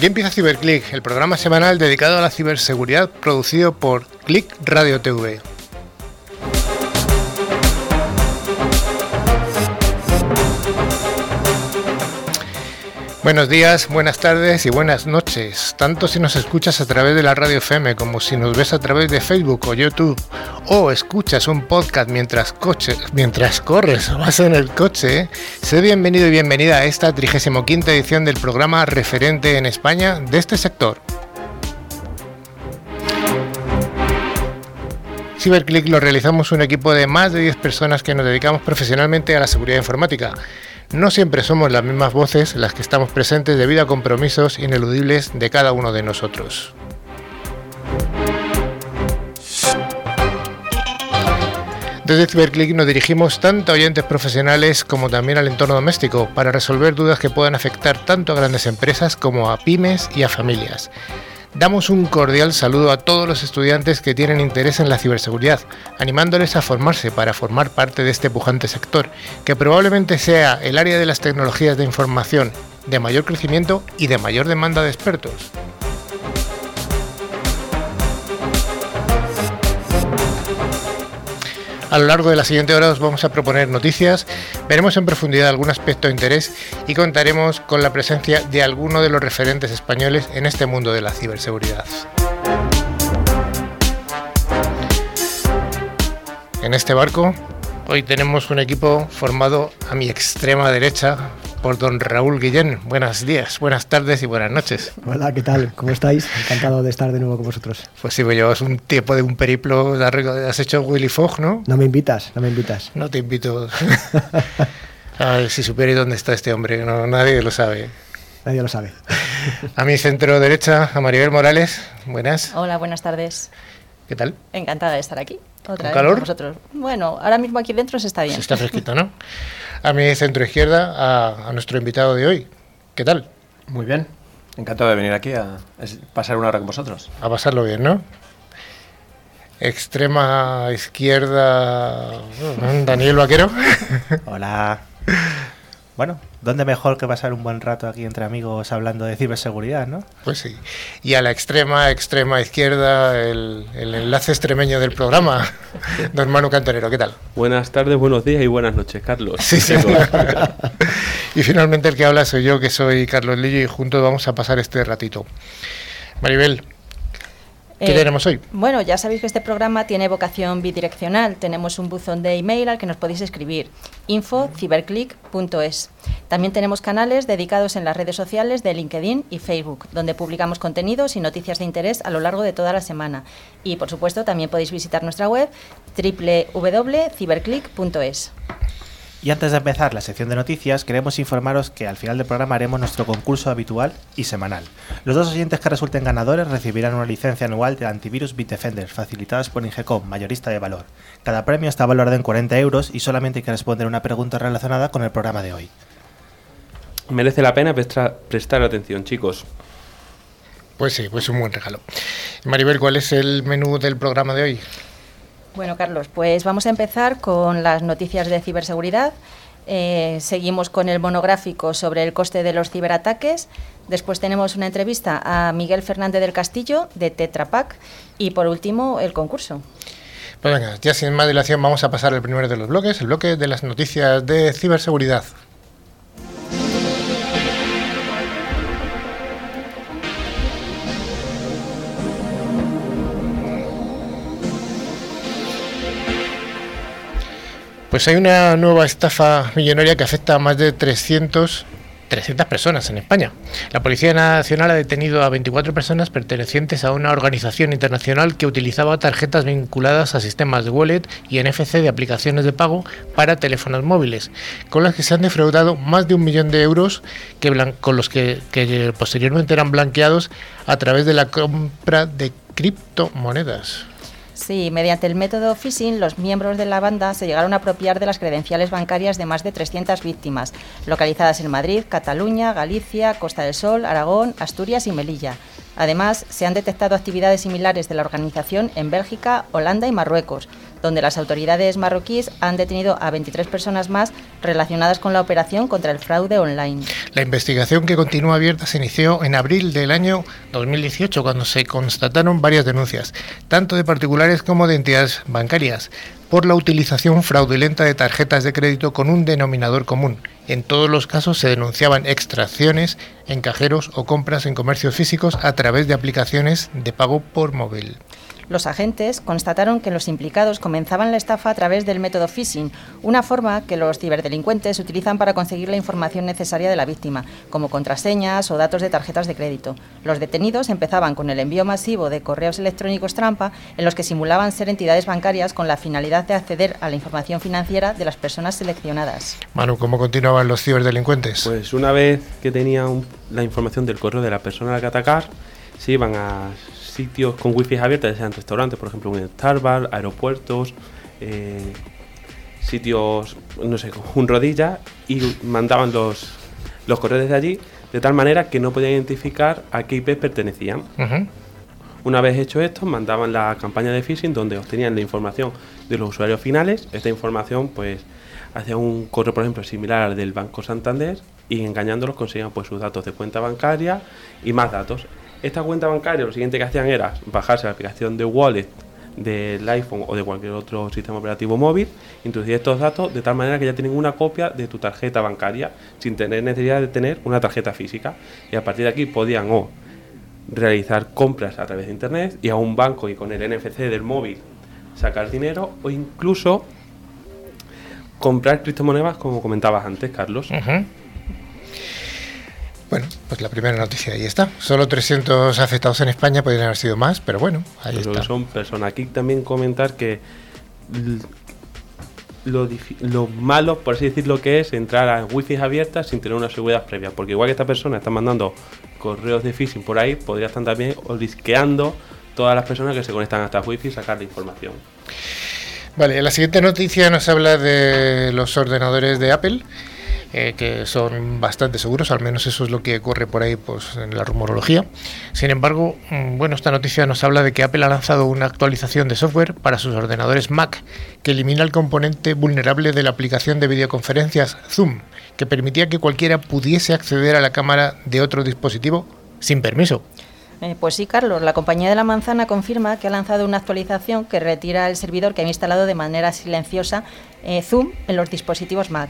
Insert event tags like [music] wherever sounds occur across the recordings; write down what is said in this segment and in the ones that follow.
Aquí empieza CiberClick, el programa semanal dedicado a la ciberseguridad producido por Click Radio TV. Buenos días, buenas tardes y buenas noches, tanto si nos escuchas a través de la radio FM como si nos ves a través de Facebook o YouTube o escuchas un podcast mientras, coche, mientras corres o vas en el coche, sé bienvenido y bienvenida a esta 35 edición del programa referente en España de este sector. CyberClick lo realizamos un equipo de más de 10 personas que nos dedicamos profesionalmente a la seguridad informática. No siempre somos las mismas voces las que estamos presentes debido a compromisos ineludibles de cada uno de nosotros. Desde CyberClick nos dirigimos tanto a oyentes profesionales como también al entorno doméstico para resolver dudas que puedan afectar tanto a grandes empresas como a pymes y a familias. Damos un cordial saludo a todos los estudiantes que tienen interés en la ciberseguridad, animándoles a formarse para formar parte de este pujante sector, que probablemente sea el área de las tecnologías de información de mayor crecimiento y de mayor demanda de expertos. A lo largo de la siguiente hora os vamos a proponer noticias, veremos en profundidad algún aspecto de interés y contaremos con la presencia de alguno de los referentes españoles en este mundo de la ciberseguridad. En este barco hoy tenemos un equipo formado a mi extrema derecha por don Raúl Guillén. Buenos días, buenas tardes y buenas noches. Hola, ¿qué tal? ¿Cómo estáis? Encantado de estar de nuevo con vosotros. Pues sí, pues llevas un tiempo de un periplo, has hecho Willy Fogg, ¿no? No me invitas, no me invitas. No te invito. [laughs] a ver, si supierais dónde está este hombre, no, nadie lo sabe. Nadie lo sabe. a mi centro derecha, a Maribel Morales. Buenas. Hola, buenas tardes. ¿Qué tal? Encantada de estar aquí. Otra calor? Con vosotros. Bueno, ahora mismo aquí dentro se está bien. Se está fresquito, ¿no? [laughs] a mi centro izquierda, a, nuestro invitado de hoy. ¿Qué tal? Muy bien. Encantado de venir aquí a pasar una hora con vosotros. A pasarlo bien, ¿no? Extrema izquierda, Daniel Vaquero. Hola. [laughs] Bueno, ¿dónde mejor que pasar un buen rato aquí entre amigos hablando de ciberseguridad, no? Pues sí. Y a la extrema, extrema izquierda, el, enlace extremeño del programa, [laughs] don Manu Cantonero, ¿qué tal? Buenas tardes, buenos días y buenas noches, Carlos. Sí, sí. [laughs] y finalmente el que habla soy yo, que soy Carlos Lillo, y juntos vamos a pasar este ratito. Maribel, ¿Qué eh, tenemos hoy? Bueno, ya sabéis que este programa tiene vocación bidireccional. Tenemos un buzón de email al que nos podéis escribir, info.ciberclick.es. También tenemos canales dedicados en las redes sociales de LinkedIn y Facebook, donde publicamos contenidos y noticias de interés a lo largo de toda la semana. Y, por supuesto, también podéis visitar nuestra web www.ciberclick.es. Y antes de empezar la sección de noticias, queremos informaros que al final del programa haremos nuestro concurso habitual y semanal. Los dos oyentes que resulten ganadores recibirán una licencia anual de antivirus Bitdefender, facilitadas por Ingecom, mayorista de valor. Cada premio está valorado en 40 euros y solamente hay que responder una pregunta relacionada con el programa de hoy. Merece la pena prestar atención, chicos. Pues sí, pues un buen regalo. Maribel, ¿cuál es el menú del programa de hoy? Bueno, Carlos, pues vamos a empezar con las noticias de ciberseguridad. Eh, seguimos con el monográfico sobre el coste de los ciberataques. Después tenemos una entrevista a Miguel Fernández del Castillo de Tetra Pak. Y por último, el concurso. Pues venga, ya sin más dilación vamos a pasar al primero de los bloques, el bloque de las noticias de ciberseguridad. Pues hay una nueva estafa millonaria que afecta a más de 300 300 personas en España. La Policía Nacional ha detenido a 24 personas pertenecientes a una organización internacional que utilizaba tarjetas vinculadas a sistemas de wallet y NFC de aplicaciones de pago para teléfonos móviles, con las que se han defraudado más de un millón de euros que con los que, que posteriormente eran blanqueados a través de la compra de criptomonedas. Sí, mediante el método phishing, los miembros de la banda se llegaron a apropiar de las credenciales bancarias de más de 300 víctimas, localizadas en Madrid, Cataluña, Galicia, Costa del Sol, Aragón, Asturias y Melilla. Además, se han detectado actividades similares de la organización en Bélgica, Holanda y Marruecos, donde las autoridades marroquíes han detenido a 23 personas más relacionadas con la operación contra el fraude online. La investigación que continúa abierta se inició en abril del año 2018, cuando se constataron varias denuncias, tanto de particulares como de entidades bancarias, por la utilización fraudulenta de tarjetas de crédito con un denominador común. En todos los casos se denunciaban extracciones en cajeros o compras en comercios físicos a través de aplicaciones de pago por móvil. Los agentes constataron que los implicados comenzaban la estafa a través del método phishing, una forma que los ciberdelincuentes utilizan para conseguir la información necesaria de la víctima, como contraseñas o datos de tarjetas de crédito. Los detenidos empezaban con el envío masivo de correos electrónicos trampa en los que simulaban ser entidades bancarias con la finalidad de acceder a la información financiera de las personas seleccionadas. Manu, ¿cómo continuaban los ciberdelincuentes? Pues una vez que tenían la información del correo de la persona a la que atacar, se iban a sitios con wifi abiertos, ya sean restaurantes, por ejemplo, un Starbucks, aeropuertos, eh, sitios, no sé, con un rodilla, y mandaban los, los correos desde allí, de tal manera que no podían identificar a qué IP pertenecían. Una vez hecho esto, mandaban la campaña de phishing donde obtenían la información de los usuarios finales. Esta información, pues, hacía un correo, por ejemplo, similar al del Banco Santander y engañándolos conseguían pues sus datos de cuenta bancaria y más datos. Esta cuenta bancaria lo siguiente que hacían era bajarse la aplicación de Wallet del iPhone o de cualquier otro sistema operativo móvil, introducir estos datos de tal manera que ya tienen una copia de tu tarjeta bancaria sin tener necesidad de tener una tarjeta física. Y a partir de aquí podían o realizar compras a través de internet y a un banco y con el NFC del móvil sacar dinero o incluso comprar criptomonedas como comentabas antes, Carlos. Bueno, pues la primera noticia ahí está. Solo 300 afectados en España, podrían haber sido más, pero bueno, ahí creo está. son personas. Aquí también comentar que lo, lo malo, por así decirlo, que es entrar a wifi abiertas sin tener una seguridad previa. Porque igual que esta persona está mandando correos de phishing por ahí, podría estar también risqueando todas las personas que se conectan a estas wifi y sacar la información. Vale, la siguiente noticia nos habla de los ordenadores de Apple, eh, que son bastante seguros, al menos eso es lo que corre por ahí pues, en la rumorología. Sin embargo, mm, bueno, esta noticia nos habla de que Apple ha lanzado una actualización de software para sus ordenadores Mac que elimina el componente vulnerable de la aplicación de videoconferencias Zoom, que permitía que cualquiera pudiese acceder a la cámara de otro dispositivo sin permiso. Eh, pues sí, Carlos, la compañía de la manzana confirma que ha lanzado una actualización que retira el servidor que había instalado de manera silenciosa eh, Zoom en los dispositivos Mac.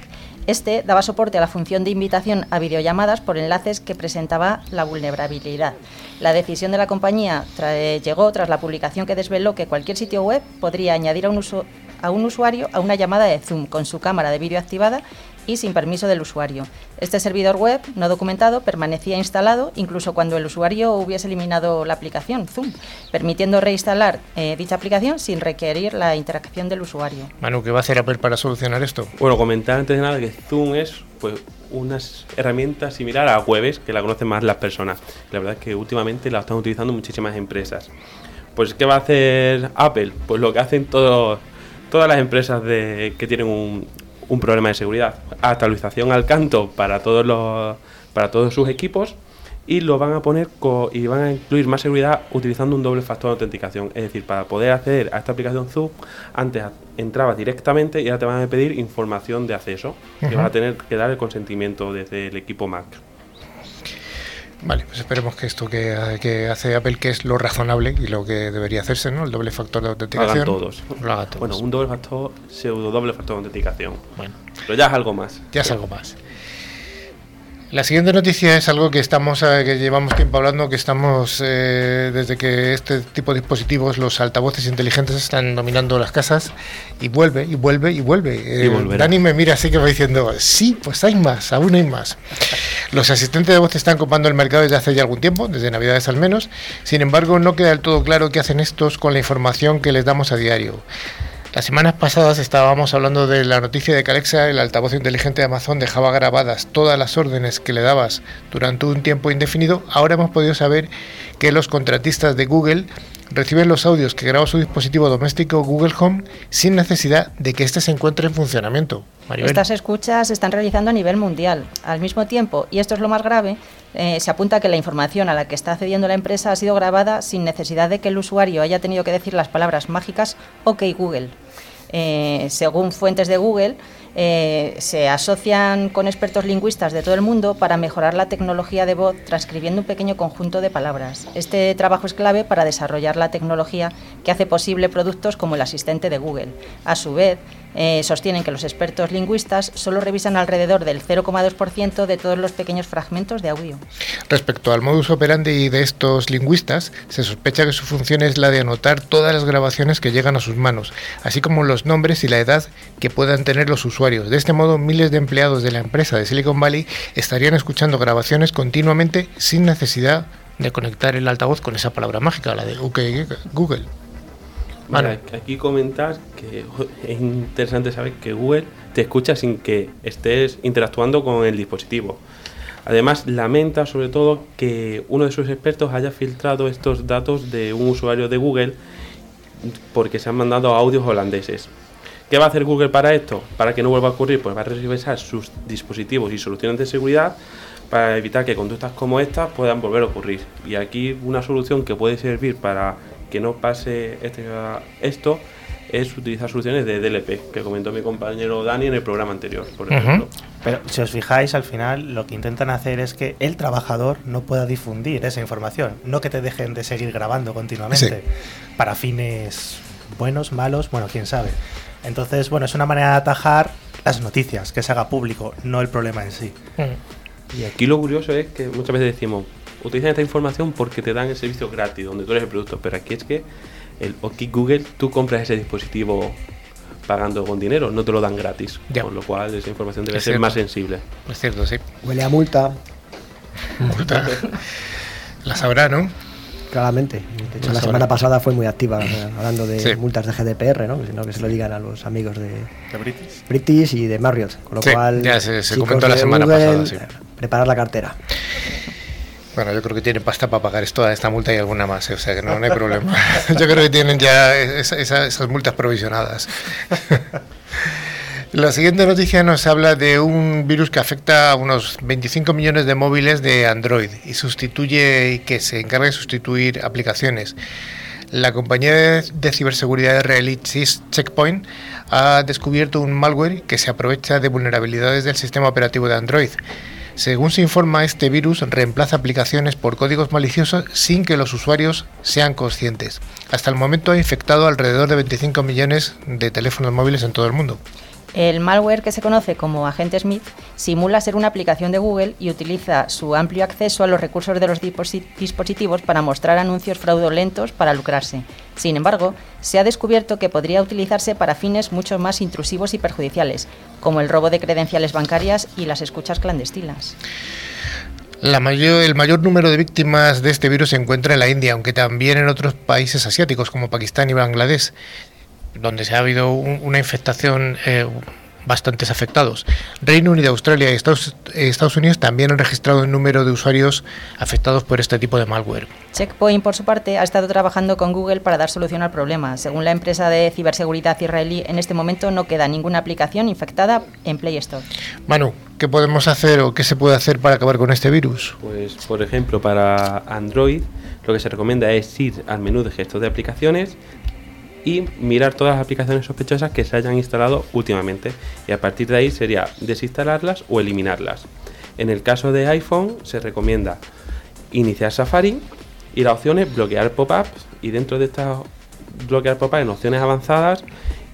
Este daba soporte a la función de invitación a videollamadas por enlaces que presentaba la vulnerabilidad. La decisión de la compañía llegó tras la publicación que desveló que cualquier sitio web podría añadir a un, a un usuario a una llamada de Zoom con su cámara de vídeo activada y sin permiso del usuario. Este servidor web no documentado permanecía instalado incluso cuando el usuario hubiese eliminado la aplicación Zoom, permitiendo reinstalar eh, dicha aplicación sin requerir la interacción del usuario. Manu, ¿qué va a hacer Apple para solucionar esto? Bueno, comentar antes de nada que Zoom es pues una herramienta similar a Webex, que la conocen más las personas. La verdad es que últimamente la están utilizando muchísimas empresas. Pues, ¿qué va a hacer Apple? Pues lo que hacen todos, todas las empresas de, que tienen un, un problema de seguridad. Actualización al canto para todos, los, para todos sus equipos y lo van a poner co- y van a incluir más seguridad utilizando un doble factor de autenticación. Es decir, para poder acceder a esta aplicación Zoom, antes entrabas directamente y ahora te van a pedir información de acceso. Y Ujú. vas a tener que dar el consentimiento desde el equipo Mac. Vale, pues esperemos que esto que, que hace Apple, que es lo razonable y lo que debería hacerse, ¿no? El doble factor de autenticación. hagan todos. Lo hagan todos. Bueno, un doble factor, pseudo doble factor de autenticación. Bueno, Pero ya es algo más. ya es algo más. La siguiente noticia es algo que estamos eh, que llevamos tiempo hablando, que estamos eh, desde que este tipo de dispositivos, los altavoces inteligentes, están dominando las casas y vuelve y vuelve y vuelve. Y volverá. Dani me mira así que va diciendo, sí, pues hay más, aún hay más. Los asistentes de voz están copando el mercado desde hace ya algún tiempo, desde Navidades al menos. Sin embargo, no queda del todo claro qué hacen estos con la información que les damos a diario. Las semanas pasadas estábamos hablando de la noticia de que Alexa, el altavoz inteligente de Amazon, dejaba grabadas todas las órdenes que le dabas durante un tiempo indefinido. Ahora hemos podido saber que los contratistas de Google reciben los audios que graba su dispositivo doméstico Google Home sin necesidad de que éste se encuentre en funcionamiento. Estas escuchas se están realizando a nivel mundial. Al mismo tiempo, y esto es lo más grave, eh, se apunta que la información a la que está accediendo la empresa ha sido grabada sin necesidad de que el usuario haya tenido que decir las palabras mágicas OK Google. Eh, según fuentes de Google, eh, se asocian con expertos lingüistas de todo el mundo para mejorar la tecnología de voz transcribiendo un pequeño conjunto de palabras. Este trabajo es clave para desarrollar la tecnología que hace posible productos como el asistente de Google. A su vez, eh, sostienen que los expertos lingüistas solo revisan alrededor del 0,2% de todos los pequeños fragmentos de audio. Respecto al modus operandi de estos lingüistas, se sospecha que su función es la de anotar todas las grabaciones que llegan a sus manos, así como los nombres y la edad que puedan tener los usuarios. De este modo, miles de empleados de la empresa de Silicon Valley estarían escuchando grabaciones continuamente sin necesidad de conectar el altavoz con esa palabra mágica, la de Google. Vale, aquí comentar que es interesante saber que Google te escucha sin que estés interactuando con el dispositivo. Además, lamenta sobre todo que uno de sus expertos haya filtrado estos datos de un usuario de Google porque se han mandado audios holandeses. ¿Qué va a hacer Google para esto? Para que no vuelva a ocurrir, pues va a revisar sus dispositivos y soluciones de seguridad para evitar que conductas como estas puedan volver a ocurrir. Y aquí una solución que puede servir para que no pase este, esto es utilizar soluciones de DLP, que comentó mi compañero Dani en el programa anterior, por ejemplo. Pero si os fijáis, al final lo que intentan hacer es que el trabajador no pueda difundir esa información, no que te dejen de seguir grabando continuamente para fines buenos, malos, bueno, quién sabe. Entonces, bueno, es una manera de atajar las noticias, que se haga público, no el problema en sí. Y aquí lo curioso es que muchas veces decimos, utilizan esta información porque te dan el servicio gratis, donde tú eres el producto. Pero aquí es que el OK Google, tú compras ese dispositivo pagando con dinero, no te lo dan gratis. Con lo cual esa información debe ser más sensible. Es cierto, sí. Huele a multa. Multa. la sabrá, ¿no? Claramente. De hecho, la, semana pasada fue muy activa hablando de multas de GDPR, ¿no? Sino que se lo digan a los amigos de, ¿De British? British y de Marriott. Con lo cual, ya se, se comentó la semana pasada. Sí. Preparar la cartera. Bueno, yo creo que tienen pasta para pagar toda esta multa y alguna más, ¿eh? o sea que no, hay problema. [laughs] yo creo que tienen ya esas multas provisionadas. [laughs] La siguiente noticia nos habla de un virus que afecta a unos 25 millones de móviles de Android y sustituye y que se encarga de sustituir aplicaciones. La compañía de ciberseguridad israelí Checkpoint ha descubierto un malware que se aprovecha de vulnerabilidades del sistema operativo de Android. Según se informa, este virus reemplaza aplicaciones por códigos maliciosos sin que los usuarios sean conscientes. Hasta el momento ha infectado alrededor de 25 millones de teléfonos móviles en todo el mundo. El malware que se conoce como Agente Smith simula ser una aplicación de Google y utiliza su amplio acceso a los recursos de los dispositivos para mostrar anuncios fraudulentos para lucrarse. Sin embargo, se ha descubierto que podría utilizarse para fines mucho más intrusivos y perjudiciales, como el robo de credenciales bancarias y las escuchas clandestinas. el mayor número de víctimas de este virus se encuentra en la India, aunque también en otros países asiáticos como Pakistán y Bangladesh donde se ha habido una infectación eh, bastantes afectados. Reino Unido, Australia y Estados, Estados, Unidos también han registrado el número de usuarios afectados por este tipo de malware. Checkpoint, por su parte, ha estado trabajando con Google para dar solución al problema. Según la empresa de ciberseguridad israelí, en este momento no queda ninguna aplicación infectada en Play Store. Manu, ¿qué podemos hacer o qué se puede hacer para acabar con este virus? Pues, por ejemplo, para Android, lo que se recomienda es ir al menú de gestor de aplicaciones, y mirar todas las aplicaciones sospechosas que se hayan instalado últimamente y a partir de ahí sería desinstalarlas o eliminarlas. En el caso de iPhone se recomienda iniciar Safari y la opción es bloquear pop-ups y dentro de estas bloquear pop-ups en opciones avanzadas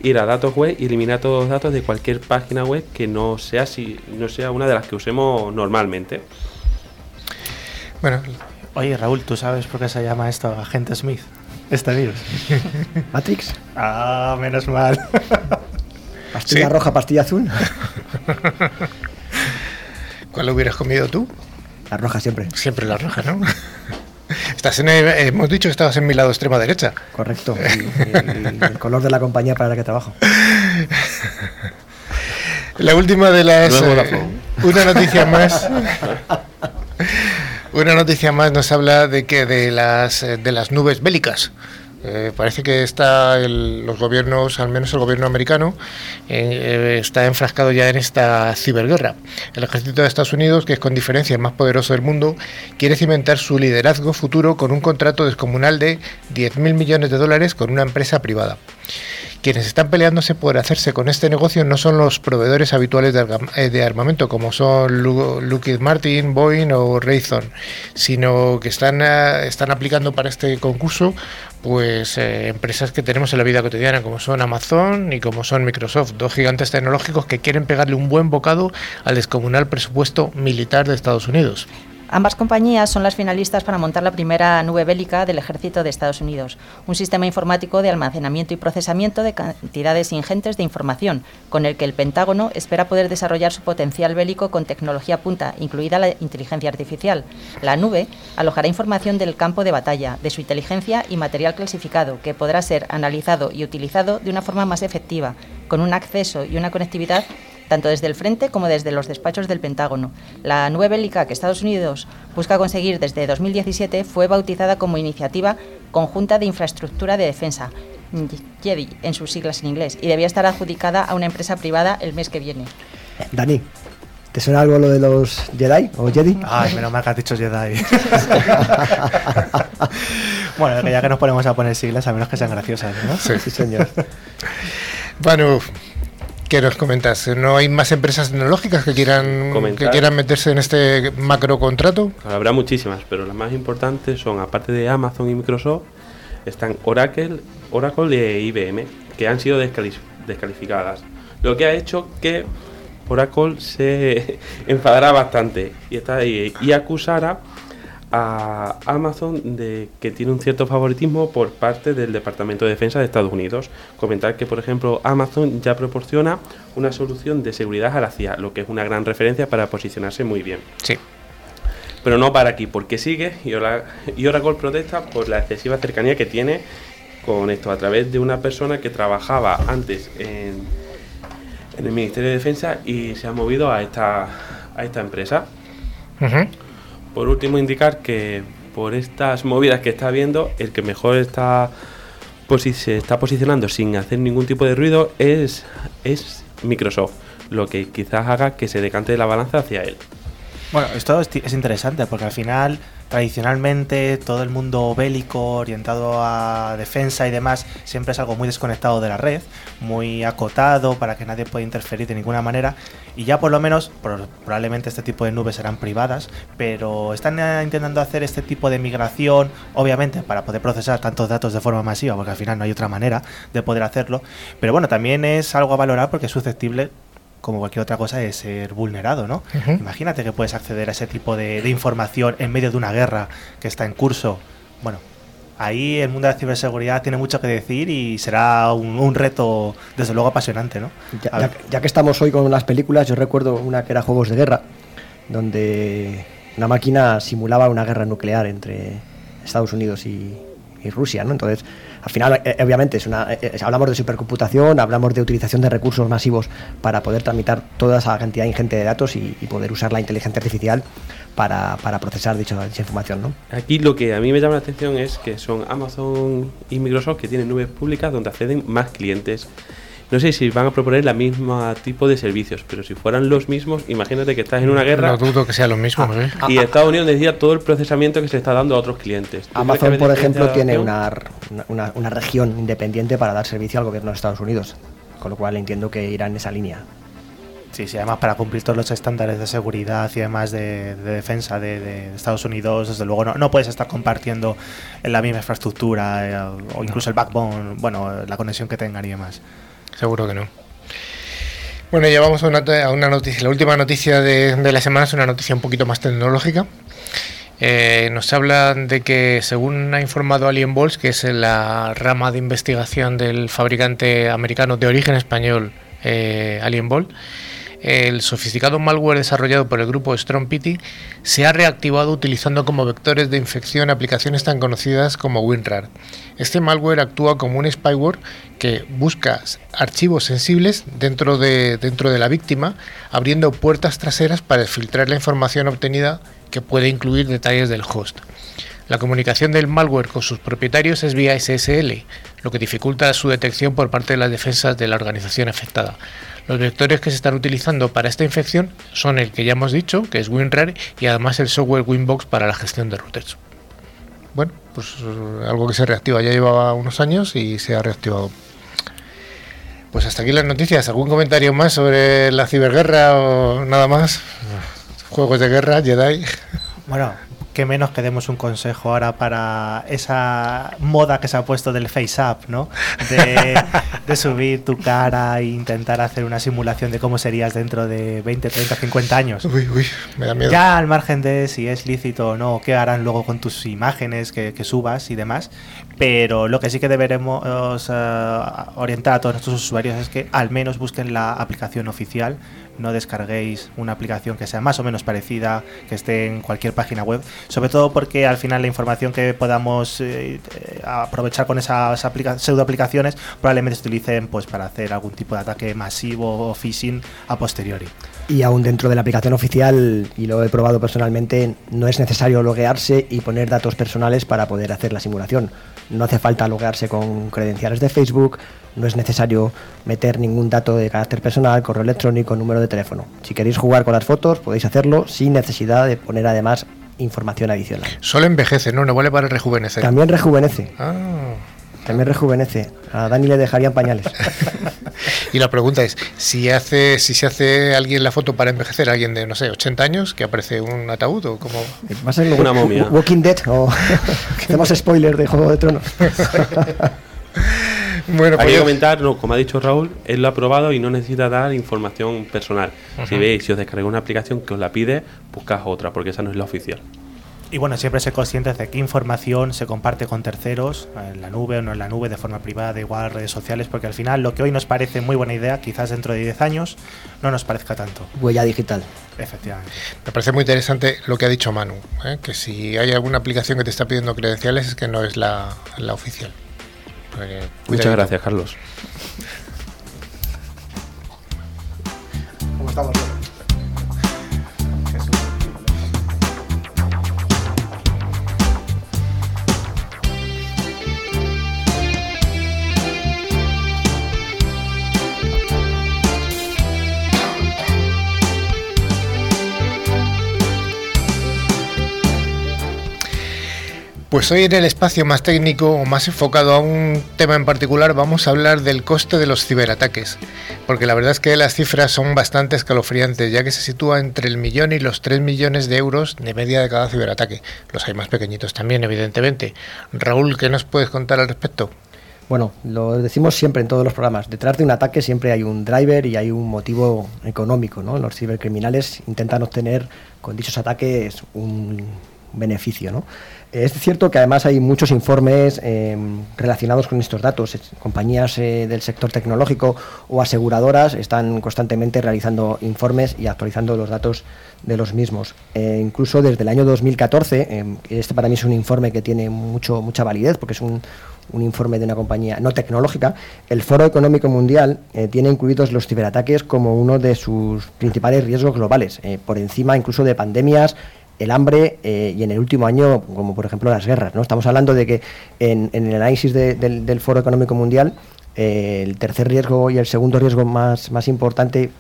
ir a datos web y eliminar todos los datos de cualquier página web que no sea si no sea una de las que usemos normalmente. Bueno, oye Raúl, ¿tú sabes por qué se llama esto Agente Smith? Este virus. Matrix. Ah, menos mal. Pastilla roja, pastilla azul. ¿Cuál hubieras comido tú? La roja siempre. Siempre la roja, ¿no? Estás en hemos dicho que estabas en mi lado extrema derecha. Correcto. el color de la compañía para la que trabajo. La última de las. Eh, una noticia más. [laughs] Una noticia más nos habla de que de las eh, de las nubes bélicas. Eh, parece que está los gobiernos, al menos el gobierno americano, eh, está enfrascado ya en esta ciberguerra. El ejército de Estados Unidos, que es con diferencia el más poderoso del mundo, quiere cimentar su liderazgo futuro con un contrato descomunal de 10.000 millones de dólares con una empresa privada quienes están peleándose por hacerse con este negocio no son los proveedores habituales de, eh, armamento, como son Lockheed Martin, Boeing o Raytheon, sino que están, eh, están aplicando para este concurso pues eh, empresas que tenemos en la vida cotidiana, como son Amazon y como son Microsoft, dos gigantes tecnológicos que quieren pegarle un buen bocado al descomunal presupuesto militar de Estados Unidos. Ambas compañías son las finalistas para montar la primera nube bélica del ejército de Estados Unidos, un sistema informático de almacenamiento y procesamiento de cantidades ingentes de información, con el que el Pentágono espera poder desarrollar su potencial bélico con tecnología punta, incluida la inteligencia artificial. La nube alojará información del campo de batalla, de su inteligencia y material clasificado, que podrá ser analizado y utilizado de una forma más efectiva, con un acceso y una conectividad tanto desde el frente como desde los despachos del Pentágono. La nube bélica que Estados Unidos busca conseguir desde 2017 fue bautizada como Iniciativa Conjunta de Infraestructura de Defensa, JEDI en sus siglas en inglés, y debía estar adjudicada a una empresa privada el mes que viene. Dani, ¿Te suena algo lo de los Jedi o Jedi? Ay, menos mal que has dicho Jedi. [laughs] bueno, ya que nos ponemos a poner siglas, a menos que sean graciosas, ¿no? Sí, sí señor. bueno, ¿Qué nos comentas? ¿No hay más empresas tecnológicas que quieran, que quieran meterse en este macro contrato? Habrá muchísimas, pero las más importantes son, aparte de Amazon y Microsoft, están Oracle, Oracle e IBM, que han sido descalificadas. Lo que ha hecho que Oracle se [laughs] enfadará bastante y, está ahí, y acusará a Amazon de que tiene un cierto favoritismo por parte del Departamento de Defensa de Estados Unidos. Comentar que, por ejemplo, Amazon ya proporciona una solución de seguridad a la CIA, lo que es una gran referencia para posicionarse muy bien. Sí. Pero no para aquí, porque sigue y Oracle protesta por la excesiva cercanía que tiene con esto, a través de una persona que trabajaba antes en, el Ministerio de Defensa y se ha movido a esta, a esta empresa. Por último, indicar que por estas movidas que está viendo, el que mejor está se está posicionando sin hacer ningún tipo de ruido es, es Microsoft, lo que quizás haga que se decante la balanza hacia él. Bueno, esto es interesante porque al final tradicionalmente todo el mundo bélico orientado a defensa y demás siempre es algo muy desconectado de la red, muy acotado para que nadie pueda interferir de ninguna manera. Y ya por lo menos probablemente este tipo de nubes serán privadas, pero están eh, intentando hacer este tipo de migración obviamente para poder procesar tantos datos de forma masiva porque al final no hay otra manera de poder hacerlo, pero bueno, también es algo a valorar porque es susceptible como cualquier otra cosa, de ser vulnerado, ¿no? Imagínate que puedes acceder a ese tipo de, información en medio de una guerra que está en curso. Bueno, ahí el mundo de la ciberseguridad tiene mucho que decir y será un, reto, desde luego, apasionante, ¿no? Ya, que estamos hoy con las películas, yo recuerdo una que era Juegos de Guerra, donde una máquina simulaba una guerra nuclear entre Estados Unidos y, y Rusia, ¿no? Entonces, al final, eh, obviamente, es una, eh, hablamos de supercomputación, hablamos de utilización de recursos masivos para poder tramitar toda esa cantidad ingente de datos y, poder usar la inteligencia artificial para, procesar dicha, dicha, información. ¿no? Aquí lo que a mí me llama la atención es que son Amazon y Microsoft que tienen nubes públicas donde acceden más clientes no sé si van a proponer la misma tipo de servicios, pero si fueran los mismos, imagínate que estás en una guerra. No dudo que sean los mismos. ¿eh? Y Estados Unidos decía todo el procesamiento que se está dando a otros clientes. Amazon, por ejemplo, tiene una, una, región independiente para dar servicio al gobierno de Estados Unidos, con lo cual entiendo que irá en esa línea. Sí, sí, además para cumplir todos los estándares de seguridad y demás de, defensa de, Estados Unidos, desde luego no, no puedes estar compartiendo en la misma infraestructura eh, o incluso el backbone, bueno, la conexión que tengan y demás. Seguro que no. Bueno, ya vamos a una, noticia. La última noticia de, la semana es una noticia un poquito más tecnológica. Eh, nos hablan de que, según ha informado Alien Balls, que es la rama de investigación del fabricante americano de origen español eh, Alien Ball, el sofisticado malware desarrollado por el grupo Strong Pity se ha reactivado utilizando como vectores de infección aplicaciones tan conocidas como WinRAR. Este malware actúa como un spyware que busca archivos sensibles dentro de, dentro de la víctima, abriendo puertas traseras para filtrar la información obtenida que puede incluir detalles del host. La comunicación del malware con sus propietarios es vía SSL, lo que dificulta su detección por parte de las defensas de la organización afectada. Los vectores que se están utilizando para esta infección son el que ya hemos dicho, que es WinRAR, y además el software Winbox para la gestión de routers. Bueno, pues eh, algo que se reactiva, ya llevaba unos años y se ha reactivado. Pues hasta aquí las noticias. ¿Algún comentario más sobre la ciberguerra o nada más? Juegos de guerra, Jedi. Bueno, que menos que demos un consejo ahora para esa moda que se ha puesto del face up, ¿no? De, de, subir tu cara e intentar hacer una simulación de cómo serías dentro de 20, 30, 50 años. Uy, uy, me da miedo. Ya al margen de si es lícito o no, qué harán luego con tus imágenes que, que subas y demás. Pero lo que sí que deberemos uh, orientar a todos nuestros usuarios es que al menos busquen la aplicación oficial no descarguéis una aplicación que sea más o menos parecida, que esté en cualquier página web, sobre todo porque al final la información que podamos eh, aprovechar con esas pseudo aplicaciones probablemente se utilicen pues para hacer algún tipo de ataque masivo o phishing a posteriori. Y aún dentro de la aplicación oficial, y lo he probado personalmente, no es necesario loguearse y poner datos personales para poder hacer la simulación. No hace falta loguearse con credenciales de Facebook, no es necesario meter ningún dato de carácter personal, correo electrónico, número de teléfono. Si queréis jugar con las fotos, podéis hacerlo sin necesidad de poner además información adicional. Solo envejece, ¿no? No vale para rejuvenecer. También rejuvenece. Ah. También rejuvenece. A Dani le dejarían pañales. [laughs] y la pregunta es, si hace si se hace alguien la foto para envejecer, alguien de, no sé, 80 años, que aparece un ataúd o como... Va a ser una momia. Walking Dead o [laughs] [laughs] hacemos spoiler de Juego de Tronos. [laughs] Bueno, Hay que comentar, no, como ha dicho Raúl, él lo ha probado y no necesita dar información personal. Uh -huh. Si veis, si os descargáis una aplicación que os la pide, buscad otra, porque esa no es la oficial. Y bueno, siempre ser conscientes de qué información se comparte con terceros, en la nube o no en la nube, de forma privada, de igual redes sociales, porque al final lo que hoy nos parece muy buena idea, quizás dentro de 10 años no nos parezca tanto. Huella digital. Efectivamente. Me parece muy interesante lo que ha dicho Manu, ¿eh? que si hay alguna aplicación que te está pidiendo credenciales es que no es la, la oficial. Muchas gracias, Carlos. ¿Cómo estamos? Pues hoy en el espacio más técnico o más enfocado a un tema en particular vamos a hablar del coste de los ciberataques, porque la verdad es que las cifras son bastante escalofriantes, ya que se sitúa entre el millón y los 3 millones de euros de media de cada ciberataque. Los hay más pequeñitos también, evidentemente. Raúl, ¿qué nos puedes contar al respecto? Bueno, lo decimos siempre en todos los programas. Detrás de un ataque siempre hay un driver y hay un motivo económico. ¿no? Los cibercriminales intentan obtener con dichos ataques un beneficio. ¿no? Es cierto que además hay muchos informes eh, relacionados con estos datos. Compañías eh, del sector tecnológico o aseguradoras están constantemente realizando informes y actualizando los datos de los mismos. Eh, incluso desde el año 2014, este para mí es un informe que tiene mucho, mucha validez porque es un, un informe de una compañía no tecnológica, el Foro Económico Mundial tiene incluidos los ciberataques como uno de sus principales riesgos globales, por encima incluso de pandemias, el hambre eh, y en el último año, como por ejemplo las guerras. ¿no? Estamos hablando de que en, el análisis de, del, Foro Económico Mundial, eh, el tercer riesgo y el segundo riesgo más, importante,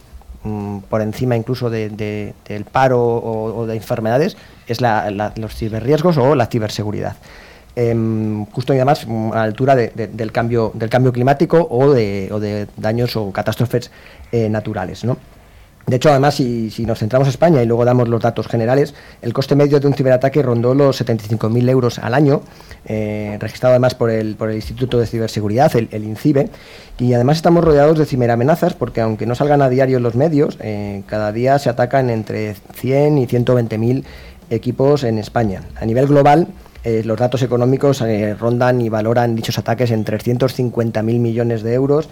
mmm, por encima incluso de, de, del paro o, de enfermedades, es la, los ciberriesgos o la ciberseguridad. Eh, justo y además a la altura de, del, cambio, del cambio climático o de, o de daños o catástrofes eh, naturales. ¿no? De hecho, además, si, nos centramos en España y luego damos los datos generales, el coste medio de un ciberataque rondó los 75.000 euros al año, eh, registrado además por el, Instituto de Ciberseguridad, el, INCIBE, y además estamos rodeados de ciberamenazas porque aunque no salgan a diario en los medios, eh, cada día se atacan entre 100 y 120.000 equipos en España. A nivel global, eh, los datos económicos rondan y valoran dichos ataques en 350.000 millones de euros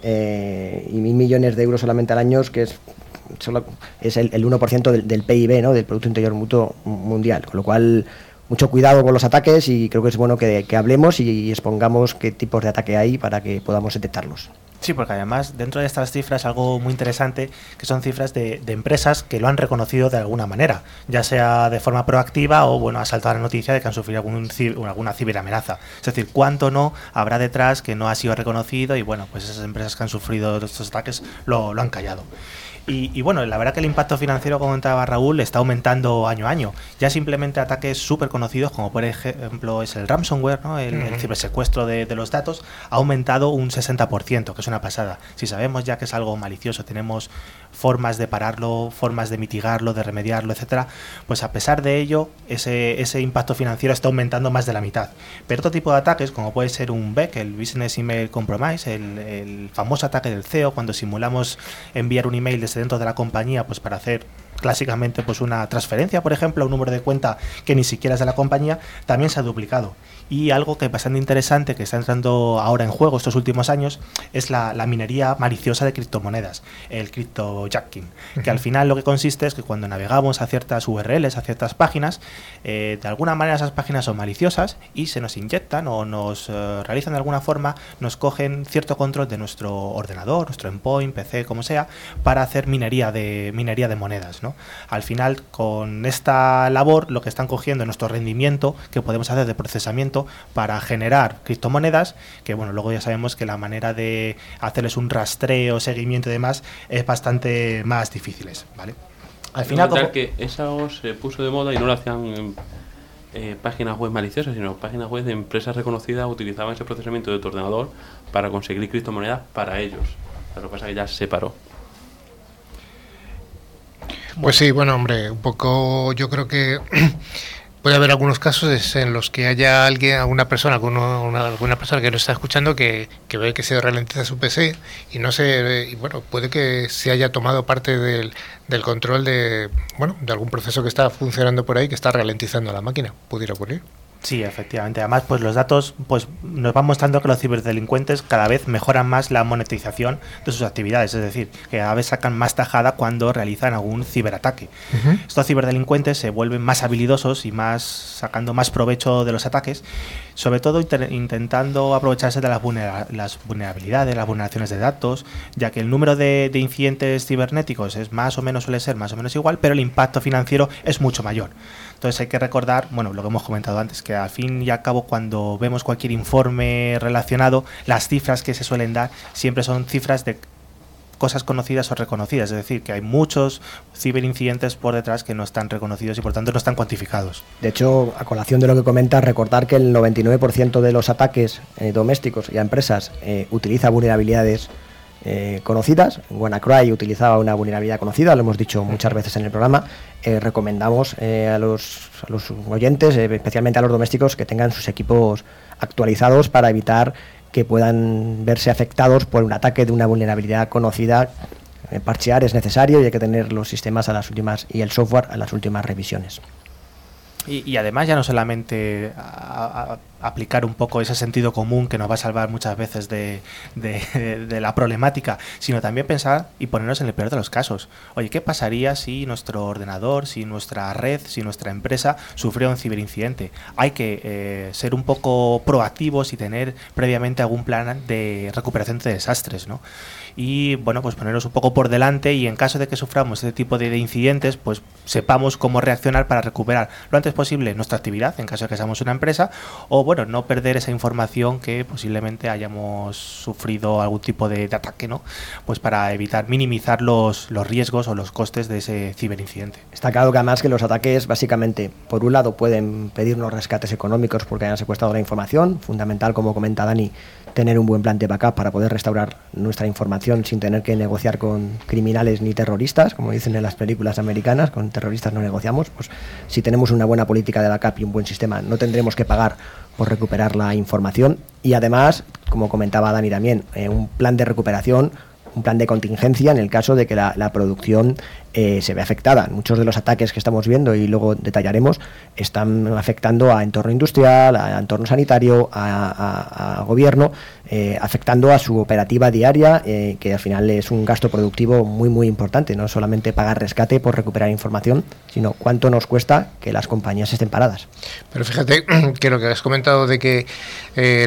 y mil millones de euros solamente al año, que es solo es el, el 1% del, del, PIB, ¿no? del Producto Interior Mutuo Mundial, con lo cual mucho cuidado con los ataques y creo que es bueno que, hablemos y expongamos qué tipos de ataque hay para que podamos detectarlos. Sí, porque además dentro de estas cifras algo muy interesante que son cifras de, empresas que lo han reconocido de alguna manera, ya sea de forma proactiva o bueno, ha saltado la noticia de que han sufrido algún, alguna ciberamenaza. Es decir, cuánto no habrá detrás que no ha sido reconocido y bueno, pues esas empresas que han sufrido estos ataques lo han callado. Y, bueno, la verdad que el impacto financiero, como comentaba Raúl, está aumentando año a año. Ya simplemente ataques súper conocidos, como por ejemplo es el ransomware, ¿no? el, cibersecuestro de, de, los datos, ha aumentado un 60%, que es una pasada. Si sabemos ya que es algo malicioso, tenemos formas de pararlo, formas de mitigarlo, de remediarlo, etcétera, pues a pesar de ello, ese, ese impacto financiero está aumentando más de la mitad. Pero otro tipo de ataques, como puede ser un BEC, el Business Email Compromise, el, el famoso ataque del CEO, cuando simulamos enviar un email desde dentro de la compañía pues para hacer clásicamente pues una transferencia, por ejemplo, un número de cuenta que ni siquiera es de la compañía, también se ha duplicado. Y algo que es bastante interesante que está entrando ahora en juego estos últimos años es la, minería maliciosa de criptomonedas, el cryptojacking, que al final lo que consiste es que cuando navegamos a ciertas URLs, a ciertas páginas, eh, de alguna manera esas páginas son maliciosas y se nos inyectan o nos eh, realizan de alguna forma, nos cogen cierto control de nuestro ordenador, nuestro endpoint, PC, como sea, para hacer minería de, minería de monedas. ¿no? Al final, con esta labor, lo que están cogiendo es nuestro rendimiento que podemos hacer de procesamiento para generar criptomonedas, que bueno, luego ya sabemos que la manera de hacerles un rastreo, seguimiento y demás es bastante más difíciles, ¿vale? Al final como... que eso se puso de moda y no lo hacían eh, páginas web maliciosas, sino páginas web de empresas reconocidas utilizaban ese procesamiento de tu ordenador para conseguir criptomonedas para ellos. Lo que pasa es que ya se separó. Pues sí, bueno, hombre, un poco yo creo que [clears throat] puede haber algunos casos en los que haya alguien, alguna persona, alguna, alguna persona que no está escuchando que, ve que se ralentiza su PC y no se, y bueno, puede que se haya tomado parte del, del control de, bueno, de algún proceso que está funcionando por ahí que está ralentizando la máquina. Pudiera ocurrir. Sí, efectivamente. Además, pues los datos pues nos van mostrando que los ciberdelincuentes cada vez mejoran más la monetización de sus actividades, es decir, que cada vez sacan más tajada cuando realizan algún ciberataque. Estos ciberdelincuentes se vuelven más habilidosos y más sacando más provecho de los ataques, sobre todo intentando aprovecharse de las, las, vulnerabilidades, las vulneraciones de datos, ya que el número de, de incidentes cibernéticos es más o menos suele ser más o menos igual, pero el impacto financiero es mucho mayor. Entonces hay que recordar, bueno, lo que hemos comentado antes, que al fin y al cabo cuando vemos cualquier informe relacionado, las cifras que se suelen dar siempre son cifras de cosas conocidas o reconocidas, es decir, que hay muchos ciberincidentes por detrás que no están reconocidos y por tanto no están cuantificados. De hecho, a colación de lo que comenta, recordar que el 99% de los ataques eh, domésticos y a empresas eh, utiliza vulnerabilidades eh, conocidas. WannaCry utilizaba una vulnerabilidad conocida, lo hemos dicho muchas veces en el programa. Eh, recomendamos eh, a, los, a, oyentes, especialmente a los domésticos, que tengan sus equipos actualizados para evitar que puedan verse afectados por un ataque de una vulnerabilidad conocida. parchear es necesario y hay que tener los sistemas a las últimas y el software a las últimas revisiones. Y, además ya no solamente aplicar un poco ese sentido común que nos va a salvar muchas veces de, la problemática, sino también pensar y ponernos en el peor de los casos. Oye, ¿qué pasaría si nuestro ordenador, si nuestra red, si nuestra empresa sufrió un ciberincidente? Hay que eh, ser un poco proactivos y tener previamente algún plan de recuperación de desastres, ¿no? y bueno, pues ponernos un poco por delante y en caso de que suframos este tipo de, incidentes, pues sepamos cómo reaccionar para recuperar lo antes posible nuestra actividad en caso de que seamos una empresa o bueno, no perder esa información que posiblemente hayamos sufrido algún tipo de, ataque, ¿no? Pues para evitar minimizar los, los riesgos o los costes de ese ciberincidente. Está claro que además que los ataques básicamente, por un lado, pueden pedirnos rescates económicos porque hayan secuestrado la información, fundamental como comenta Dani, tener un buen plan de backup para poder restaurar nuestra información sin tener que negociar con criminales ni terroristas, como dicen en las películas americanas, con terroristas no negociamos, pues si tenemos una buena política de backup y un buen sistema, no tendremos que pagar por recuperar la información. Y además, como comentaba Dani también, eh, un plan de recuperación un plan de contingencia en el caso de que la, producción eh, se ve afectada. Muchos de los ataques que estamos viendo y luego detallaremos están afectando a entorno industrial, a entorno sanitario, a, gobierno, eh, afectando a su operativa diaria, eh, que al final es un gasto productivo muy muy importante. No solamente pagar rescate por recuperar información, sino cuánto nos cuesta que las compañías estén paradas. Pero fíjate [clears throat] que lo que has comentado de que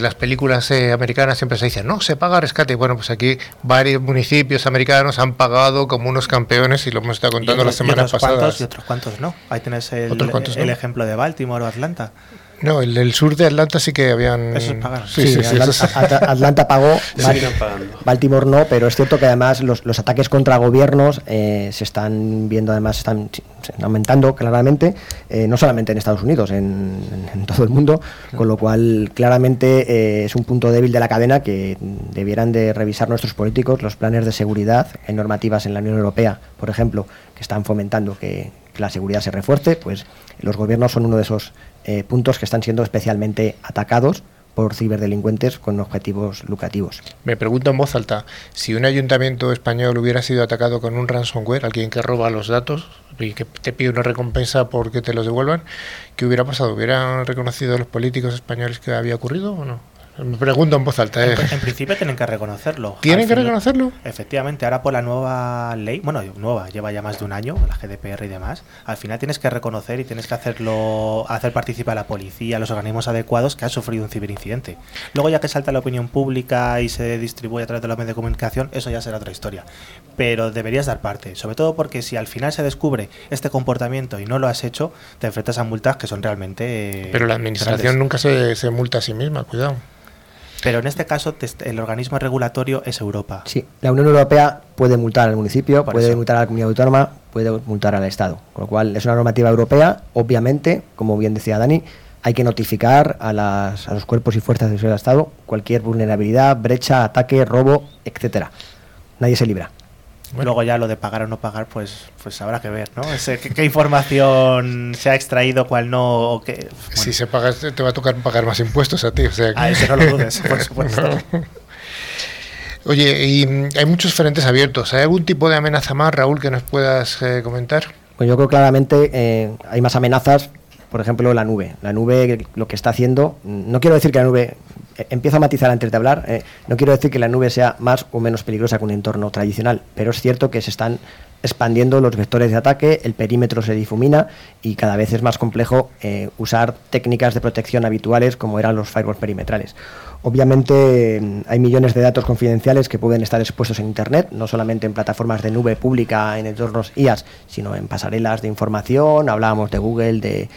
las películas americanas siempre se dicen, no, se paga rescate. Bueno, pues aquí varios municipios americanos han pagado como unos campeones y lo hemos contando la semana pasada. y otros cuantos no. Ahí tenés el, el ejemplo de Baltimore o Atlanta. No, el del sur de Atlanta sí que habían. Esos pagaron. Sí, sí, sí, Atlanta, Atlanta pagó. Baltimore no, pero es cierto que además los, los ataques contra gobiernos eh, se están viendo, además están, se están aumentando claramente, eh, no solamente en Estados Unidos, en, en- en todo el mundo, con lo cual claramente eh, es un punto débil de la cadena que debieran de revisar nuestros políticos los planes de seguridad. Hay normativas en la Unión Europea, por ejemplo, que están fomentando que, la seguridad se refuerce, pues los gobiernos son uno de esos eh, puntos que están siendo especialmente atacados por ciberdelincuentes con objetivos lucrativos. Me pregunto en voz alta, si un ayuntamiento español hubiera sido atacado con un ransomware, alguien que roba los datos y que te pide una recompensa porque te los devuelvan, ¿qué hubiera pasado? ¿Hubieran reconocido los políticos españoles que había ocurrido o no? Me pregunto en voz alta. ¿eh? En, en principio tienen que reconocerlo. [laughs] ¿Tienen que reconocerlo? Efectivamente, ahora por la nueva ley, bueno, nueva, lleva ya más de un año, la GDPR y demás, al final tienes que reconocer y tienes que hacerlo, hacer participar a la policía, a los organismos adecuados que han sufrido un ciberincidente. Luego ya que salta la opinión pública y se distribuye a través de los medios de comunicación, eso ya será otra historia. Pero deberías dar parte, sobre todo porque si al final se descubre este comportamiento y no lo has hecho, te enfrentas a multas que son realmente... eh, Pero la administración grandes. nunca se, se multa a sí misma, cuidado. Pero en este caso el organismo regulatorio es Europa. Sí, la Unión Europea puede multar al municipio, Por puede eso. multar a la comunidad autónoma, puede multar al Estado. Con lo cual es una normativa europea, obviamente, como bien decía Dani, hay que notificar a, las- a los cuerpos y fuerzas de seguridad del Estado cualquier vulnerabilidad, brecha, ataque, robo, etcétera. Nadie se libra. Luego ya lo de pagar o no pagar, pues, pues habrá que ver, ¿no? Ese, ¿qué, qué información se ha extraído, cuál no? O qué, Si se paga, te va a tocar pagar más impuestos a ti. O sea que- a eso no lo dudes, [laughs] por supuesto. No. Oye, y mm, hay muchos frentes abiertos. ¿Hay algún tipo de amenaza más, Raúl, que nos puedas eh, comentar? Pues yo creo claramente eh, hay más amenazas, por ejemplo, la nube. La nube lo que está haciendo, no quiero decir que la nube, eh, empiezo a matizar antes de hablar, eh, no quiero decir que la nube sea más o menos peligrosa que un entorno tradicional, pero es cierto que se están expandiendo los vectores de ataque, el perímetro se difumina y cada vez es más complejo eh, usar técnicas de protección habituales como eran los firewalls perimetrales. Obviamente hay millones de datos confidenciales que pueden estar expuestos en Internet, no solamente en plataformas de nube pública, en entornos IaaS, sino en pasarelas de información, hablábamos de Google, de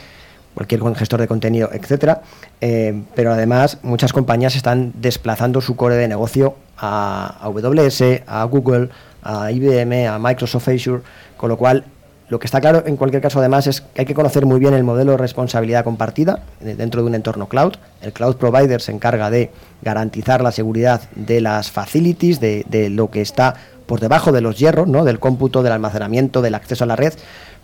cualquier gestor de contenido, etcétera. Eh, pero además muchas compañías están desplazando su core de negocio a, a AWS, a Google, a IBM, a Microsoft Azure, con lo cual lo que está claro en cualquier caso además es que hay que conocer muy bien el modelo de responsabilidad compartida eh, dentro de un entorno cloud. El cloud provider se encarga de garantizar la seguridad de las facilities, de, de lo que está por debajo de los hierros, ¿no? del cómputo, del almacenamiento, del acceso a la red,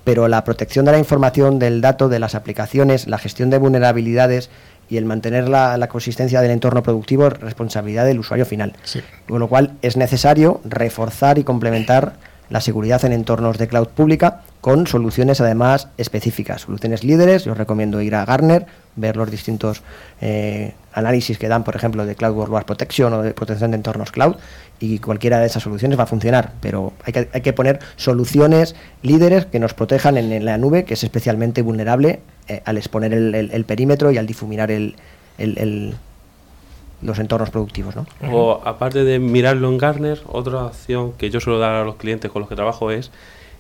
pero la protección de la información, del dato, de las aplicaciones, la gestión de vulnerabilidades y el mantener la, la consistencia del entorno productivo es responsabilidad del usuario final. Sí. Con lo cual es necesario reforzar y complementar la seguridad en entornos de cloud pública con soluciones además específicas, soluciones líderes. Yo os recomiendo ir a Gartner, ver los distintos eh, análisis que dan, por ejemplo, de Cloud Workload Protection o de protección de entornos cloud, y cualquiera de esas soluciones va a funcionar, pero hay que, hay que poner soluciones líderes que nos protejan en, la nube, que es especialmente vulnerable eh, al exponer el, perímetro y al difuminar el- los entornos productivos. ¿no? O aparte de mirarlo en Gartner, otra opción que yo suelo dar a los clientes con los que trabajo es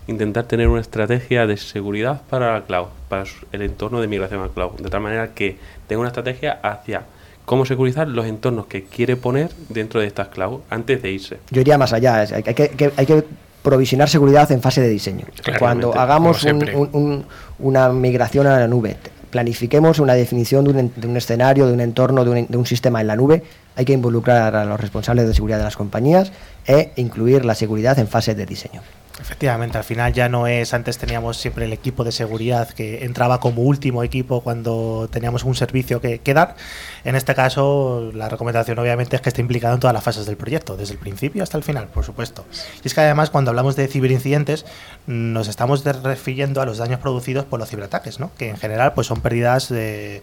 intentar tener una estrategia de seguridad para la cloud, para el entorno de migración al cloud, de tal manera que tenga una estrategia hacia cómo securizar los entornos que quiere poner dentro de estas cloud antes de irse. Yo iría más allá, es- hay, que, que- hay que provisionar seguridad en fase de diseño. Claramente, Cuando hagamos un- un- un- una migración a la nube, planifiquemos una definición de un, en- de un escenario, de un entorno, de un, de un sistema en la nube, hay que involucrar a los responsables de seguridad de las compañías e incluir la seguridad en fase de diseño. Efectivamente, al final ya no es, antes teníamos siempre el equipo de seguridad que entraba como último equipo cuando teníamos un servicio que, dar. En este caso, la recomendación obviamente es que esté implicado en todas las fases del proyecto, desde el principio hasta el final, por supuesto. Y es que además cuando hablamos de ciberincidentes, nos estamos refiriendo a los daños producidos por los ciberataques, ¿no? que en general pues son pérdidas de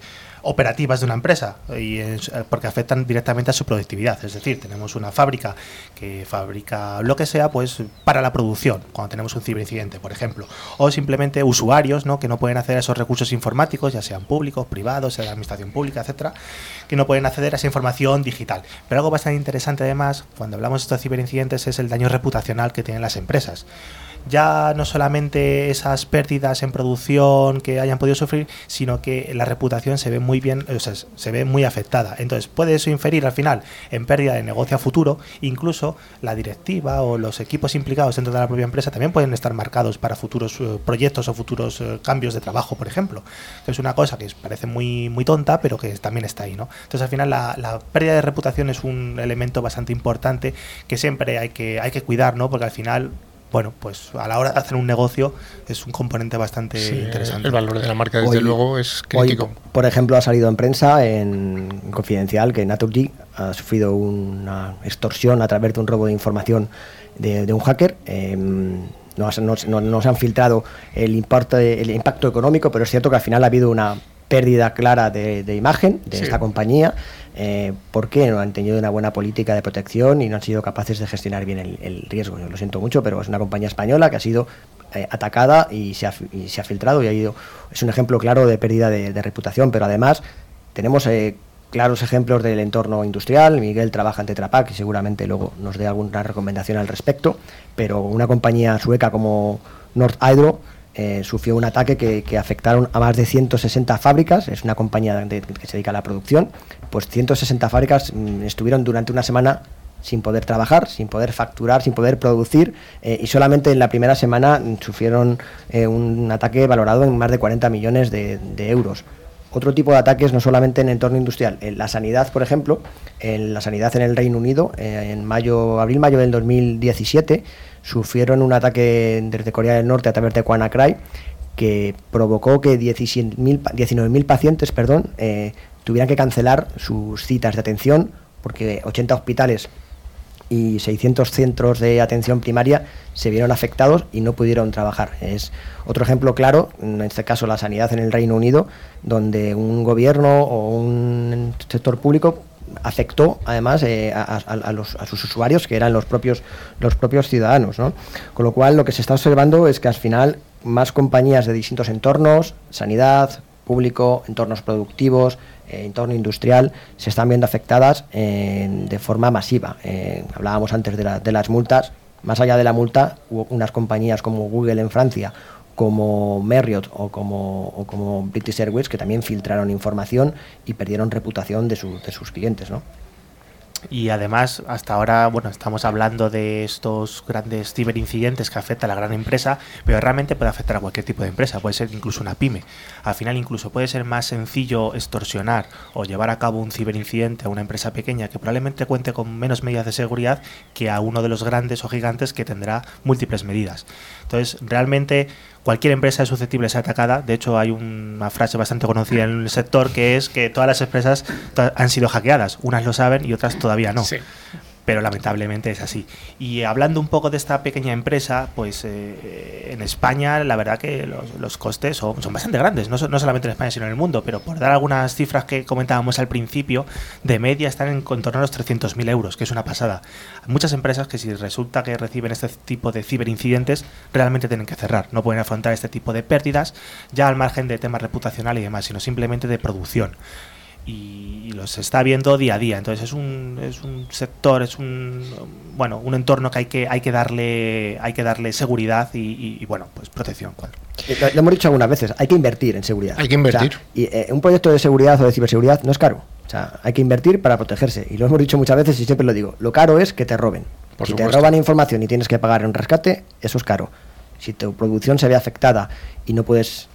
operativas de una empresa y es- eh, porque afectan directamente a su productividad. Es decir, tenemos una fábrica que fabrica lo que sea pues para la producción, cuando tenemos un ciberincidente, por ejemplo. O simplemente usuarios ¿no? que no pueden acceder a esos recursos informáticos, ya sean públicos, privados, sea de administración pública, etcétera, que no pueden acceder a esa información digital. Pero algo bastante interesante además, cuando hablamos de estos ciberincidentes, es el daño reputacional que tienen las empresas ya no solamente esas pérdidas en producción que hayan podido sufrir, sino que la reputación se ve muy bien, o sea, se ve muy afectada. Entonces, puede eso inferir al final en pérdida de negocio a futuro, incluso la directiva o los equipos implicados dentro de la propia empresa también pueden estar marcados para futuros eh, proyectos o futuros eh, cambios de trabajo, por ejemplo. Que es una cosa que parece muy, muy tonta, pero que también está ahí, ¿no? Entonces, al final, la, la pérdida de reputación es un elemento bastante importante que siempre hay que, hay que cuidar, ¿no? Porque al final bueno, pues a la hora de hacer un negocio es un componente bastante interesante. El valor de la marca, desde luego, es crítico. por ejemplo, ha salido en prensa, en Confidencial, que Naturgy ha sufrido una extorsión a través de un robo de información de, un hacker. Em, no, no, se han filtrado el, impacto, el impacto económico, pero es cierto que al final ha habido una pérdida clara de, imagen de esta compañía eh, porque no han tenido una buena política de protección y no han sido capaces de gestionar bien el, riesgo. Yo lo siento mucho, pero es una compañía española que ha sido eh, atacada y se, ha, filtrado y ha ido. Es un ejemplo claro de pérdida de, reputación, pero además tenemos eh, claros ejemplos del entorno industrial. Miguel trabaja en Tetra y seguramente luego nos dé alguna recomendación al respecto, pero una compañía sueca como Nord Hydro eh, sufrió un ataque que, afectaron a más de 160 fábricas, es una compañía que se dedica a la producción, pues 160 fábricas mm, estuvieron durante una semana sin poder trabajar, sin poder facturar, sin poder producir eh, y solamente en la primera semana mm, sufrieron eh, un ataque valorado en más de 40 millones de, euros otro tipo de ataques no solamente en el entorno industrial. En la sanidad, por ejemplo, en la sanidad en el Reino Unido, en mayo, abril-mayo del 2017, sufrieron un ataque desde Corea del Norte a través de WannaCry que provocó que 19.000 pacientes perdón, eh, tuvieran que cancelar sus citas de atención porque 80 hospitales y 600 centros de atención primaria se vieron afectados y no pudieron trabajar. Es otro ejemplo claro, en este caso la sanidad en el Reino Unido, donde un gobierno o un sector público afectó además eh, a, los, a, sus usuarios que eran los propios los propios ciudadanos ¿no? con lo cual lo que se está observando es que al final más compañías de distintos entornos sanidad público entornos productivos entorno industrial se están viendo afectadas de forma masiva eh, hablábamos antes de, de las multas más allá de la multa hubo unas compañías como Google en Francia como Marriott o como, o como British Airways, que también filtraron información y perdieron reputación de, de sus clientes. Y además, hasta ahora, bueno, estamos hablando de estos grandes ciberincidentes que afectan a la gran empresa, pero realmente puede afectar a cualquier tipo de empresa, puede ser incluso una pyme. Al final, incluso puede ser más sencillo extorsionar o llevar a cabo un ciberincidente a una empresa pequeña que probablemente cuente con menos medidas de seguridad que a uno de los grandes o gigantes que tendrá múltiples medidas. Entonces, realmente cualquier empresa es susceptible de ser atacada. De hecho, hay una frase bastante conocida en el sector que es que todas las empresas han sido hackeadas. Unas lo saben y otras todavía no pero lamentablemente es así. Y hablando un poco de esta pequeña empresa, pues eh, en España la verdad que los, costes son, bastante grandes, no, no, solamente en España sino en el mundo, pero por dar algunas cifras que comentábamos al principio, de media están en, torno a los 300.000 euros, que es una pasada. Hay muchas empresas que si resulta que reciben este tipo de ciberincidentes, realmente tienen que cerrar, no pueden afrontar este tipo de pérdidas, ya al margen de temas reputacionales y demás, sino simplemente de producción y, los está viendo día a día. Entonces es un, es un sector, es un bueno, un entorno que hay que hay que darle hay que darle seguridad y, bueno, pues protección. Eh, lo, hemos dicho algunas veces, hay que invertir en seguridad. Hay que invertir. y eh, un proyecto de seguridad o de ciberseguridad no es caro. O sea, hay que invertir para protegerse. Y lo hemos dicho muchas veces y siempre lo digo. Lo caro es que te roben. si te roban información y tienes que pagar un rescate, eso es caro. Si tu producción se ve afectada y no puedes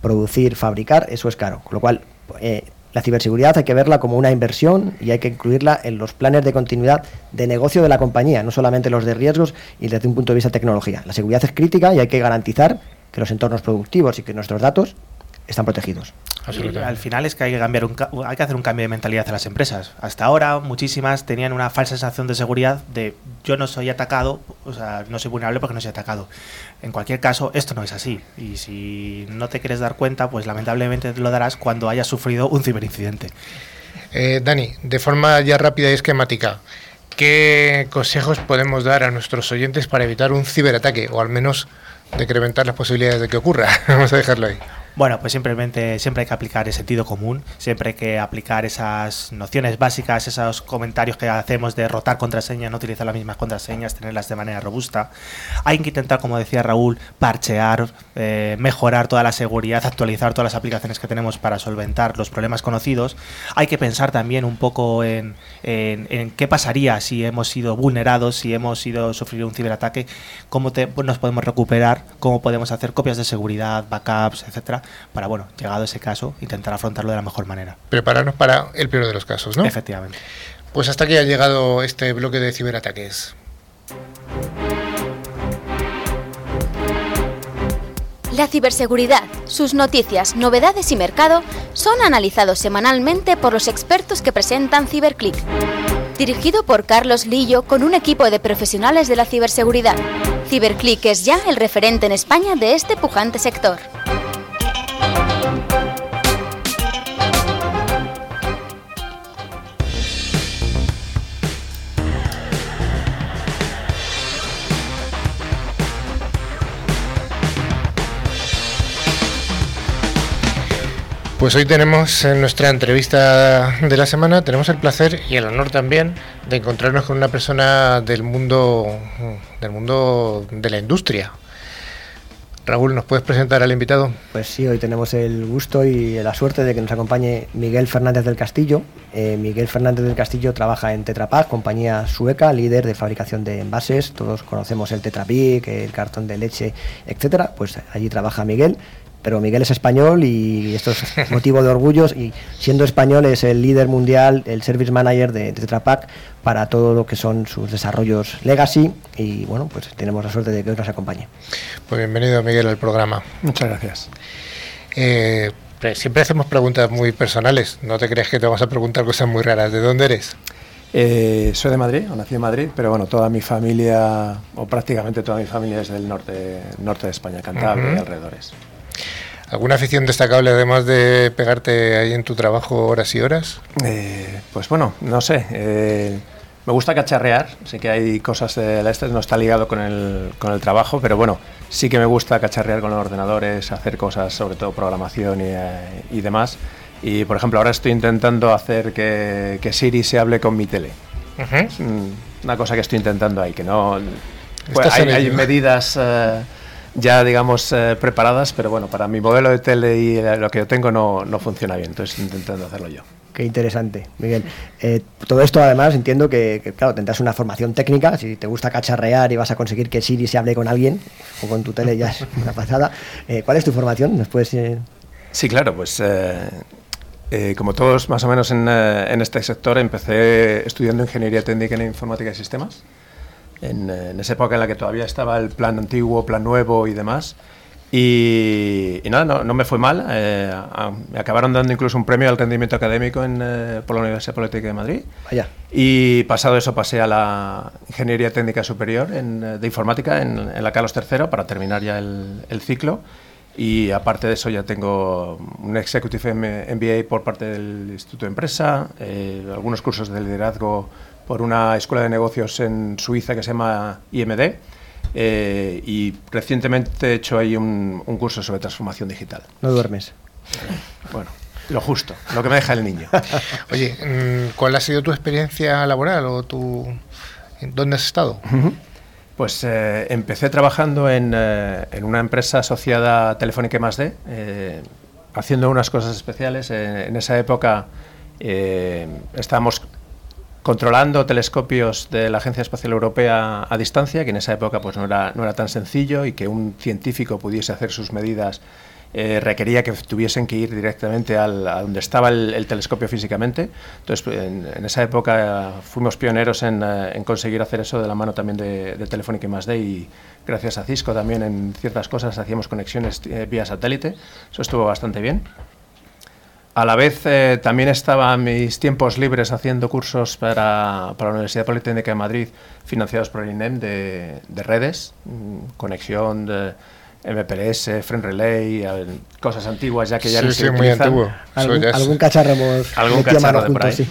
producir, fabricar, eso es caro. Con lo cual, eh, la ciberseguridad hay que verla como una inversión y hay que incluirla en los planes de continuidad de negocio de la compañía, no solamente los de riesgos y desde un punto de vista de tecnología. La seguridad es crítica y hay que garantizar que los entornos productivos y que nuestros datos están protegidos. al final es que hay que cambiar un, hay que hacer un cambio de mentalidad en las empresas. Hasta ahora muchísimas tenían una falsa sensación de seguridad de yo no soy atacado, o sea, no soy vulnerable porque no soy atacado. En cualquier caso, esto no es así. Y si no te quieres dar cuenta, pues lamentablemente te lo darás cuando hayas sufrido un ciberincidente. Eh, Dani, de forma ya rápida y esquemática, ¿qué consejos podemos dar a nuestros oyentes para evitar un ciberataque o al menos decrementar las posibilidades de que ocurra? [laughs] Vamos a dejarlo ahí. Bueno, pues simplemente siempre hay que aplicar el sentido común, siempre hay que aplicar esas nociones básicas, esos comentarios que hacemos de rotar contraseñas, no utilizar las mismas contraseñas, tenerlas de manera robusta. Hay que intentar, como decía Raúl, parchear, eh, mejorar toda la seguridad, actualizar todas las aplicaciones que tenemos para solventar los problemas conocidos. Hay que pensar también un poco en, qué pasaría si hemos sido vulnerados, si hemos sido sufrir un ciberataque, cómo nos podemos recuperar, cómo podemos hacer copias de seguridad, backups, etcétera para, bueno, llegado ese caso, intentar afrontarlo de la mejor manera. Prepararnos para el peor de los casos, ¿no? Efectivamente. Pues hasta aquí ha llegado este bloque de ciberataques. La ciberseguridad, sus noticias, novedades y mercado son analizados semanalmente por los expertos que presentan CiberClick. Dirigido por Carlos Lillo con un equipo de profesionales de la ciberseguridad. CiberClick es ya el referente en España de este pujante sector. Pues hoy tenemos en nuestra entrevista de la semana, tenemos el placer y el honor también de encontrarnos con una persona del mundo del mundo de la industria. Raúl, ¿nos puedes presentar al invitado? Pues sí, hoy tenemos el gusto y la suerte de que nos acompañe Miguel Fernández del Castillo. Eh, Miguel Fernández del Castillo trabaja en Tetra Pak, compañía sueca, líder de fabricación de envases. Todos conocemos el Tetra Pak, el cartón de leche, etcétera. Pues allí trabaja Miguel pero Miguel es español y esto es [laughs] motivo de orgullo y siendo español es el líder mundial, el service manager de, Tetra Pak para todo lo que son sus desarrollos legacy y bueno, pues tenemos la suerte de que hoy nos acompañe. Pues bienvenido Miguel al programa. Muchas gracias. Eh, siempre hacemos preguntas muy personales, no te crees que te vamos a preguntar cosas muy raras, ¿de dónde eres? Eh, soy de Madrid, o nací en Madrid, pero bueno, toda mi familia, o prácticamente toda mi familia es del norte, norte de España, Cantabria y alrededores. ¿Alguna afición destacable además de pegarte ahí en tu trabajo horas y horas? Eh, pues bueno, no sé. Eh, me gusta cacharrear, sé que hay cosas de la este, no está ligado con el, con el trabajo, pero bueno, sí que me gusta cacharrear con los ordenadores, hacer cosas, sobre todo programación y, eh, y demás. Y por ejemplo, ahora estoy intentando hacer que, que Siri se hable con mi tele. Es una cosa que estoy intentando ahí, que no. Pues hay, hay, [laughs] medidas ya, digamos, eh, preparadas, pero bueno, para mi modelo de tele y eh, lo que yo tengo no, no funciona bien, entonces intentando hacerlo yo. Qué interesante, Miguel. Eh, todo esto, además, entiendo que, claro, tendrás una formación técnica. Si te gusta cacharrear y vas a conseguir que Siri se hable con alguien o con tu tele, ya es [laughs] una pasada. ¿Cuál es tu formación? ¿Nos puedes, Sí, claro, pues como todos, más o menos en, en, este sector, empecé estudiando ingeniería técnica en informática y sistemas en, esa época en la que todavía estaba el plan antiguo, plan nuevo y demás. Y, nada, no, me fue mal. Eh, me acabaron dando incluso un premio al rendimiento académico en, eh, por la Universidad Política de Madrid. Y pasado eso pasé a la Ingeniería Técnica Superior eh, de Informática en, la Carlos III para terminar ya el, el, ciclo. Y aparte de eso ya tengo un Executive MBA por parte del Instituto de Empresa, algunos cursos de liderazgo por una escuela de negocios en Suiza que se llama IMD. Eh, y recientemente he hecho ahí un, curso sobre transformación digital. ¿No duermes? Bueno, lo justo, lo que me deja el niño. [laughs] Oye, mm, ¿cuál ha sido tu experiencia laboral o tu, dónde has estado? Pues eh, empecé trabajando en, eh, en, una empresa asociada a Telefónica más D, haciendo unas cosas especiales. en esa época estábamos controlando telescopios de la Agencia Espacial Europea a distancia, que en esa época pues no era, no era tan sencillo y que un científico pudiese hacer sus medidas eh, requería que tuviesen que ir directamente al, a donde estaba el, telescopio físicamente. Entonces, pues, en, esa época fuimos pioneros en, eh, en, conseguir hacer eso de la mano también de, de Telefónica y más de y gracias a Cisco también en ciertas cosas hacíamos conexiones eh, vía satélite. Eso estuvo bastante bien. A la vez eh, también estaba en mis tiempos libres haciendo cursos para, para, la Universidad Politécnica de Madrid financiados por el INEM de, de redes, mm, conexión de MPLS, Friend Relay, cosas antiguas ya que ya no se muy antiguo. ¿Algún, algún cacharro algún cacharro de por ahí.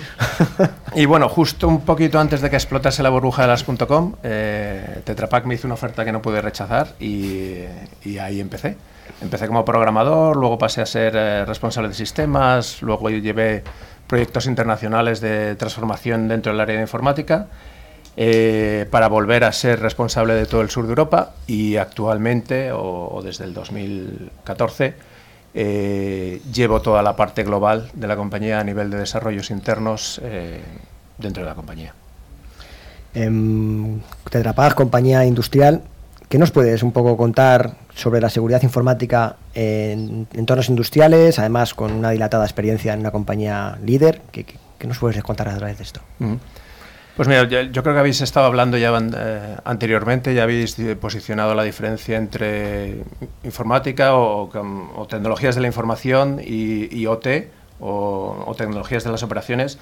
y bueno, justo un poquito antes de que explotase la burbuja de las .com, eh, Tetra Pak me hizo una oferta que no pude rechazar y, y ahí empecé. Empecé como programador, luego pasé a ser eh, responsable de sistemas, luego llevé proyectos internacionales de transformación dentro del área de informática eh, para volver a ser responsable de todo el sur de Europa y actualmente, o, desde el 2014, eh, llevo toda la parte global de la compañía a nivel de desarrollos internos dentro de la compañía. Eh, Tetrapac, compañía industrial, ¿qué nos puedes un poco contar sobre la seguridad informática en entornos industriales, además con una dilatada experiencia en una compañía líder? ¿Qué, nos puedes contar a través de esto? Pues mira, yo, creo que habéis estado hablando ya eh, anteriormente, ya habéis posicionado la diferencia entre informática o, tecnologías de la información y, OT o, tecnologías de las operaciones.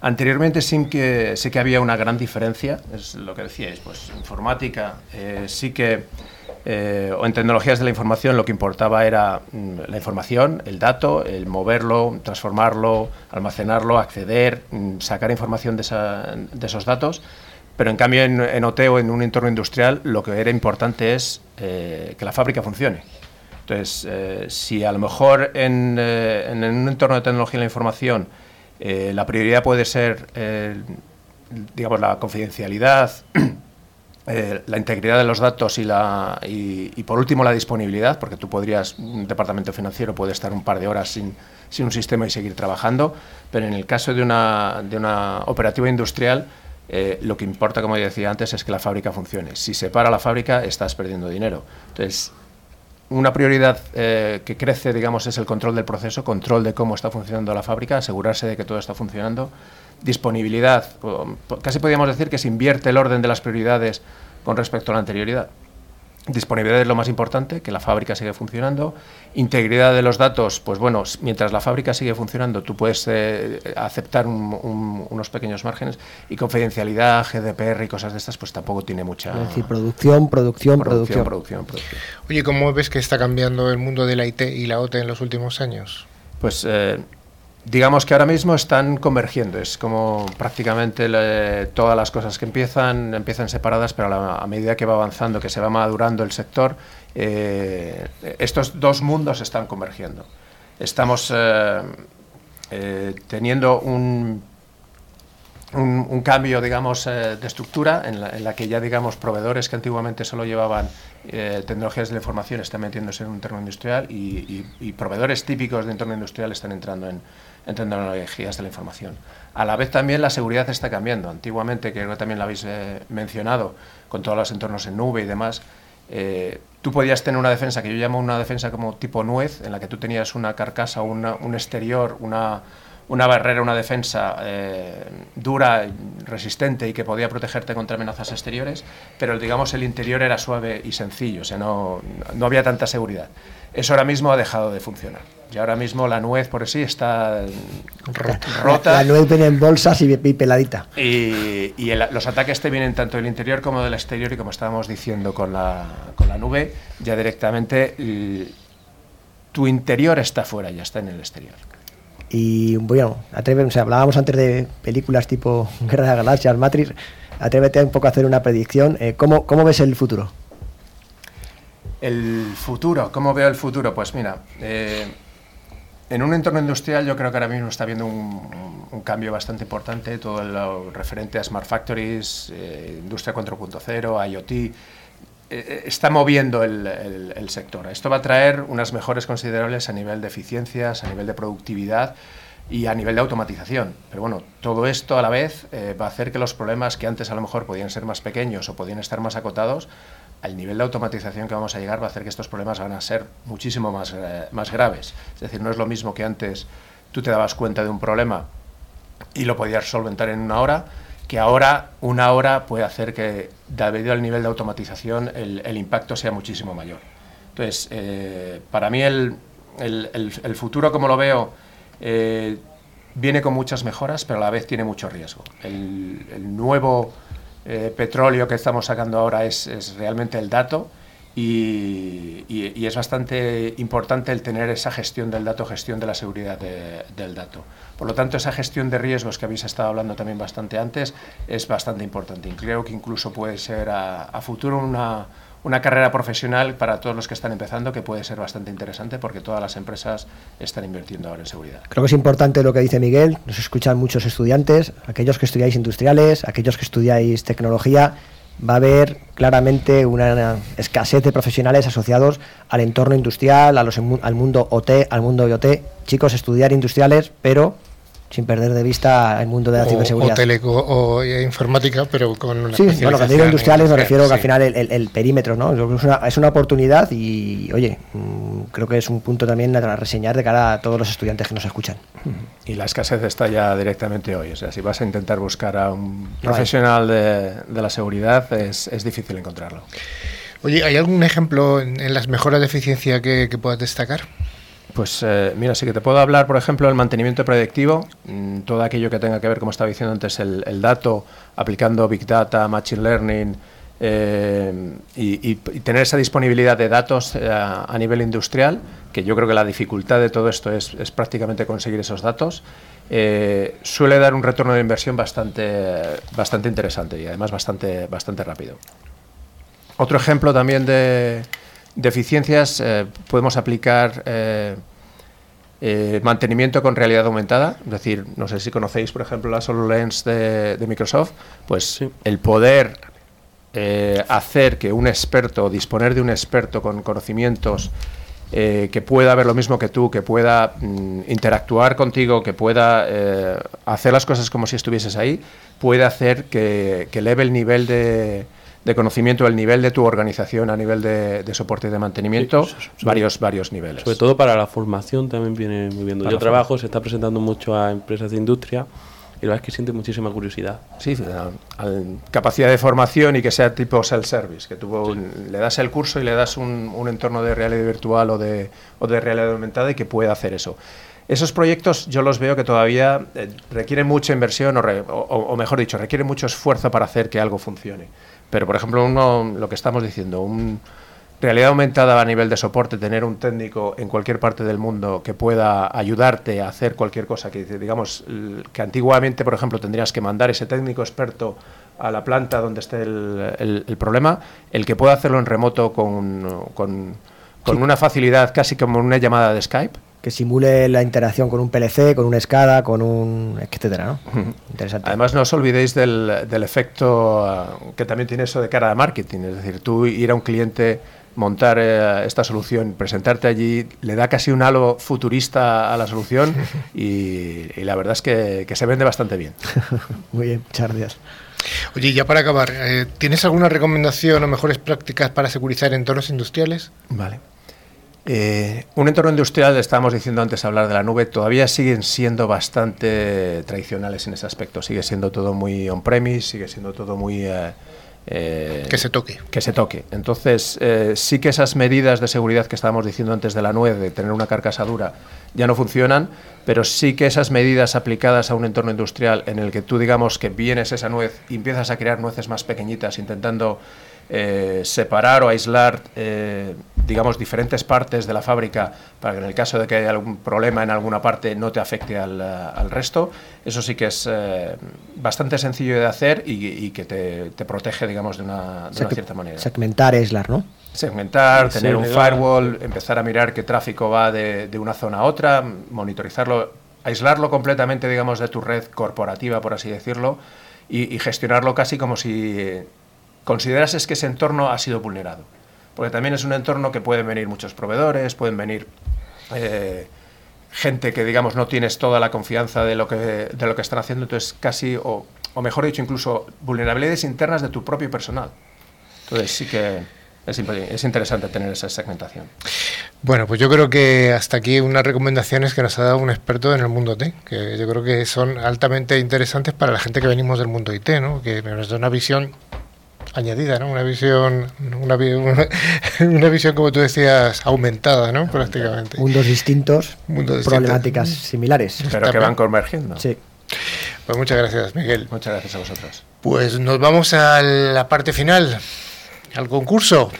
Anteriormente sí que, sí que había una gran diferencia, es lo que decíais, pues informática eh, sí que, eh, o en tecnologías de la información lo que importaba era mm, la información, el dato, el moverlo, transformarlo, almacenarlo, acceder, mm, sacar información de, esos datos, pero en cambio en, OT o en un entorno industrial lo que era importante es eh, que la fábrica funcione. Entonces, si a lo mejor en, en un entorno de tecnología de la información eh, la prioridad puede ser, eh, digamos, la confidencialidad, [clears throat] eh, la integridad de los datos y, la, y, por último la disponibilidad, porque tú podrías, un departamento financiero puede estar un par de horas sin, sin un sistema y seguir trabajando, pero en el caso de una, de una operativa industrial, lo que importa, como decía antes, es que la fábrica funcione. Si se para la fábrica, estás perdiendo dinero. Entonces, una prioridad eh, que crece, digamos, es el control del proceso, control de cómo está funcionando la fábrica, asegurarse de que todo está funcionando. Disponibilidad, casi podríamos decir que se invierte el orden de las prioridades con respecto a la anterioridad. Disponibilidad es lo más importante, que la fábrica sigue funcionando. Integridad de los datos, pues bueno, mientras la fábrica sigue funcionando, tú puedes eh, aceptar unos pequeños márgenes. Y confidencialidad, GDPR y cosas de estas, pues tampoco tiene mucha. Es decir, producción, producción, producción. producción, producción. Oye, ¿cómo ves que está cambiando el mundo de la IT y la OT en los últimos años? Pues eh, digamos que ahora mismo están convergiendo. Es como prácticamente todas las cosas que empiezan, empiezan separadas, pero a, medida que va avanzando, que se va madurando el sector, eh, estos dos mundos están convergiendo. Estamos eh, eh, teniendo un, un, cambio, digamos, de estructura en la, que ya, digamos, proveedores que antiguamente solo llevaban tecnologías de la información están metiéndose en un entorno industrial y, y proveedores típicos de entorno industrial están entrando en, en tecnologías de la información. A la vez también la seguridad está cambiando. Antiguamente, que creo que también lo habéis eh, mencionado, con todos los entornos en nube y demás, eh, tú podías tener una defensa que yo llamo una defensa como tipo nuez, en la que tú tenías una carcasa, un exterior, una, una barrera, una defensa eh, dura, resistente y que podía protegerte contra amenazas exteriores, pero digamos el interior era suave y sencillo, o sea, no, no había tanta seguridad. Eso ahora mismo ha dejado de funcionar. Y ahora mismo la nuez por sí está rota. La, nuez viene en bolsas y, peladita. Y, los ataques te vienen tanto del interior como del exterior y como estábamos diciendo con la, con la nube, ya directamente tu interior está fuera, ya está en el exterior. Y bueno, atrévete, o sea, hablábamos antes de películas tipo [laughs] Guerra de Galaxias, Matrix, atrévete un poco a hacer una predicción. Eh, ¿cómo, ¿Cómo ves el futuro? El futuro, ¿cómo veo el futuro? Pues mira, eh, en un entorno industrial yo creo que ahora mismo está habiendo un, cambio bastante importante, todo lo referente a Smart Factories, eh, Industria 4.0, IoT, eh, eh, está moviendo el, sector. Esto va a traer unas mejores considerables a nivel de eficiencias, a nivel de productividad y a nivel de automatización. Pero bueno, todo esto a la vez va a hacer que los problemas que antes a lo mejor podían ser más pequeños o podían estar más acotados, al nivel de automatización que vamos a llegar va a hacer que estos problemas van a ser muchísimo más, eh, más graves. Es decir, no es lo mismo que antes tú te dabas cuenta de un problema y lo podías solventar en una hora, que ahora una hora puede hacer que, debido al nivel de automatización, el, impacto sea muchísimo mayor. Entonces, eh, para mí el, el, futuro, como lo veo, eh, viene con muchas mejoras, pero a la vez tiene mucho riesgo. el nuevo eh, petróleo que estamos sacando ahora es, realmente el dato y, es bastante importante el tener esa gestión del dato, gestión de la seguridad del dato. Por lo tanto, esa gestión de riesgos que habéis estado hablando también bastante antes es bastante importante. Y creo que incluso puede ser a, futuro una, una carrera profesional para todos los que están empezando que puede ser bastante interesante porque todas las empresas están invirtiendo ahora en seguridad. Creo que es importante lo que dice Miguel, nos escuchan muchos estudiantes, aquellos que estudiáis industriales, aquellos que estudiáis tecnología, va a haber claramente una escasez de profesionales asociados al entorno industrial, a los, al mundo OT, al mundo IoT. Chicos, estudiar industriales, pero sin perder de vista el mundo de la ciberseguridad. O, teleco, o informática, pero con una Sí, bueno, cuando digo industriales me refiero que al final el, perímetro, ¿no? Es una, es una, oportunidad y, oye, mm, creo que es un punto también a reseñar de cara a todos los estudiantes que nos escuchan. Y la escasez está ya directamente hoy. O sea, si vas a intentar buscar a un profesional de, de, la seguridad, es, es, difícil encontrarlo. Oye, ¿hay algún ejemplo en, las mejoras de eficiencia que, que puedas destacar? Pues eh, mira, sí que te puedo hablar, por ejemplo, del mantenimiento predictivo, mm, todo aquello que tenga que ver, como estaba diciendo antes, el, dato, aplicando Big Data, Machine Learning eh, y, tener esa disponibilidad de datos eh, a nivel industrial, que yo creo que la dificultad de todo esto es, prácticamente conseguir esos datos, suele dar un retorno de inversión bastante, bastante interesante y además bastante, bastante rápido. Otro ejemplo también de, de eficiencias podemos aplicar eh, mantenimiento con realidad aumentada, es decir, no sé si conocéis, por ejemplo, la HoloLens de, de Microsoft, pues el poder eh, hacer que un experto, disponer de un experto con conocimientos eh, que pueda ver lo mismo que tú, que pueda mm, interactuar contigo, que pueda hacer las cosas como si estuvieses ahí, puede hacer que, que eleve el nivel de, de conocimiento del nivel de tu organización a nivel de, soporte y de mantenimiento, varios, varios niveles. Sobre todo para la formación también viene muy bien. Yo trabajo, se está presentando mucho a empresas de industria y la verdad es que siente muchísima curiosidad. Sí, capacidad de formación y que sea tipo self-service, que tú le das el curso y le das un, entorno de realidad virtual o de, o de realidad aumentada y que pueda hacer eso. Esos proyectos yo los veo que todavía eh, requieren mucha inversión o, o, mejor dicho, requieren mucho esfuerzo para hacer que algo funcione. Pero, por ejemplo, uno, lo que estamos diciendo, un realidad aumentada a nivel de soporte, tener un técnico en cualquier parte del mundo que pueda ayudarte a hacer cualquier cosa, que digamos que antiguamente, por ejemplo, tendrías que mandar ese técnico experto a la planta donde esté el, el, problema, el que pueda hacerlo en remoto con, con, con una facilidad casi como una llamada de Skype, que simule la interacción con un PLC, con una SCADA, con un etcétera, ¿no? Interesante. Además no os olvidéis del, del efecto ah, que también tiene eso de cara a marketing, es decir, tú ir a un cliente montar eh, esta solución, presentarte allí, le da casi un halo futurista a la solución [laughs] y, la verdad es que, que, se vende bastante bien. [laughs] Muy bien, muchas gracias. Oye, ya para acabar, eh, ¿tienes alguna recomendación o mejores prácticas para securizar entornos industriales? Vale. Eh, un entorno industrial, estábamos diciendo antes hablar de la nube, todavía siguen siendo bastante tradicionales en ese aspecto. Sigue siendo todo muy on-premise, sigue siendo todo muy... Eh, eh, que se toque. Que se toque. Entonces, sí que esas medidas de seguridad que estábamos diciendo antes de la nuez, de tener una carcasa dura, ya no funcionan, pero sí que esas medidas aplicadas a un entorno industrial en el que tú digamos que vienes esa nuez y empiezas a crear nueces más pequeñitas, intentando eh, separar o aislar, eh, digamos, diferentes partes de la fábrica para que en el caso de que haya algún problema en alguna parte no te afecte al, al resto. Eso sí que es eh, bastante sencillo de hacer y, que te, protege, digamos, de una, de una cierta manera. Segmentar, aislar, ¿no? Segmentar, tener un firewall, empezar a mirar qué tráfico va de, de una zona a otra, monitorizarlo, aislarlo completamente, digamos, de tu red corporativa, por así decirlo, y, y gestionarlo casi como si consideras es que ese entorno ha sido vulnerado. Porque también es un entorno que pueden venir muchos proveedores, pueden venir eh, gente que, digamos, no tienes toda la confianza de lo que, de lo que están haciendo, entonces casi, o, o mejor dicho, incluso vulnerabilidades internas de tu propio personal. Entonces sí que es, es, interesante tener esa segmentación. Bueno, pues yo creo que hasta aquí unas recomendaciones que nos ha dado un experto en el mundo T, que yo creo que son altamente interesantes para la gente que venimos del mundo IT, ¿no? que nos da una visión añadida, ¿no? Una visión, una, [laughs] una, visión como tú decías, aumentada, ¿no? Prácticamente. Mundos distintos, problemáticas similares. Pero que van convergiendo. Sí. Pues muchas gracias, Miguel. Muchas gracias a vosotros. Pues nos vamos a la parte final, al concurso.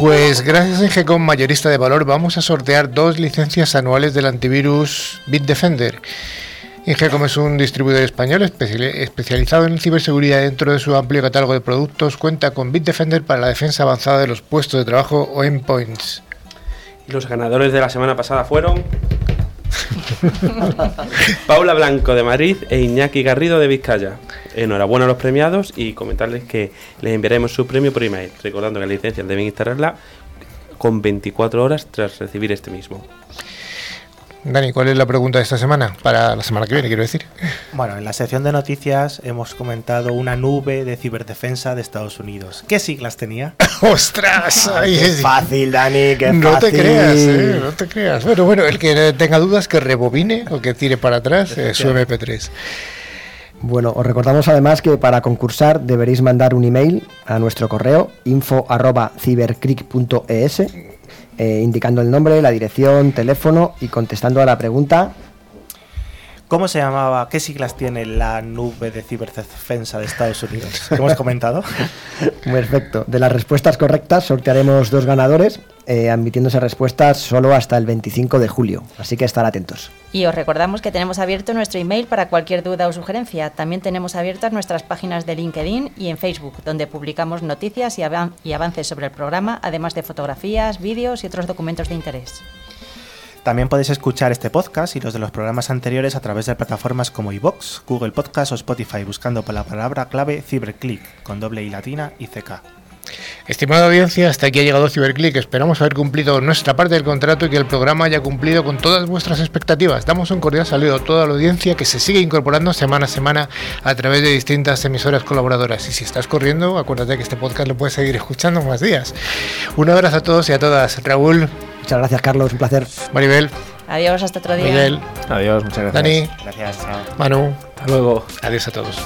Pues gracias a Ingecom Mayorista de Valor vamos a sortear dos licencias anuales del antivirus Bitdefender. Ingecom es un distribuidor español especializado en ciberseguridad dentro de su amplio catálogo de productos. Cuenta con Bitdefender para la defensa avanzada de los puestos de trabajo o endpoints. Los ganadores de la semana pasada fueron [laughs] Paula Blanco de Madrid e Iñaki Garrido de Vizcaya. Enhorabuena a los premiados y comentarles que les enviaremos su premio por email, recordando que las licencias deben instalarla con 24 horas tras recibir este mismo. Dani, ¿cuál es la pregunta de esta semana? Para la semana que viene, quiero decir. Bueno, en la sección de noticias hemos comentado una nube de ciberdefensa de Estados Unidos. ¿Qué siglas tenía? [laughs] ¡Ostras! Ay, qué fácil, Dani, qué no fácil. te creas, ¿eh? No te creas. Bueno, bueno, el que tenga dudas que rebobine o que tire para atrás eh, su MP3. Bueno, os recordamos además que para concursar deberéis mandar un email a nuestro correo info@cibercrick.es eh, indicando el nombre, la dirección, teléfono y contestando a la pregunta ¿Cómo se llamaba? ¿Qué siglas tiene la nube de ciberdefensa de Estados Unidos? ¿Qué hemos comentado? [laughs] Perfecto. De las respuestas correctas sortearemos dos ganadores, eh, admitiéndose respuestas solo hasta el 25 de julio. Así que estar atentos. Y os recordamos que tenemos abierto nuestro email para cualquier duda o sugerencia. También tenemos abiertas nuestras páginas de LinkedIn y en Facebook, donde publicamos noticias y, avan- y avances sobre el programa, además de fotografías, vídeos y otros documentos de interés. También podéis escuchar este podcast y los de los programas anteriores a través de plataformas como iVoox, Google Podcast o Spotify, buscando por la palabra clave Ciberclick, con doble I latina y CK. Estimada audiencia, hasta aquí ha llegado Ciberclick. Esperamos haber cumplido nuestra parte del contrato y que el programa haya cumplido con todas vuestras expectativas. Damos un cordial saludo a toda la audiencia que se sigue incorporando semana a semana a través de distintas emisoras colaboradoras. Y si estás corriendo, acuérdate que este podcast lo puedes seguir escuchando más días. Un abrazo a todos y a todas. Raúl, Muchas gracias, Carlos. Un placer. Maribel, Adiós, hasta otro día. Miguel, Adiós, muchas gracias. Dani, Gracias, chao. Manu. Hasta luego. Adiós a todos.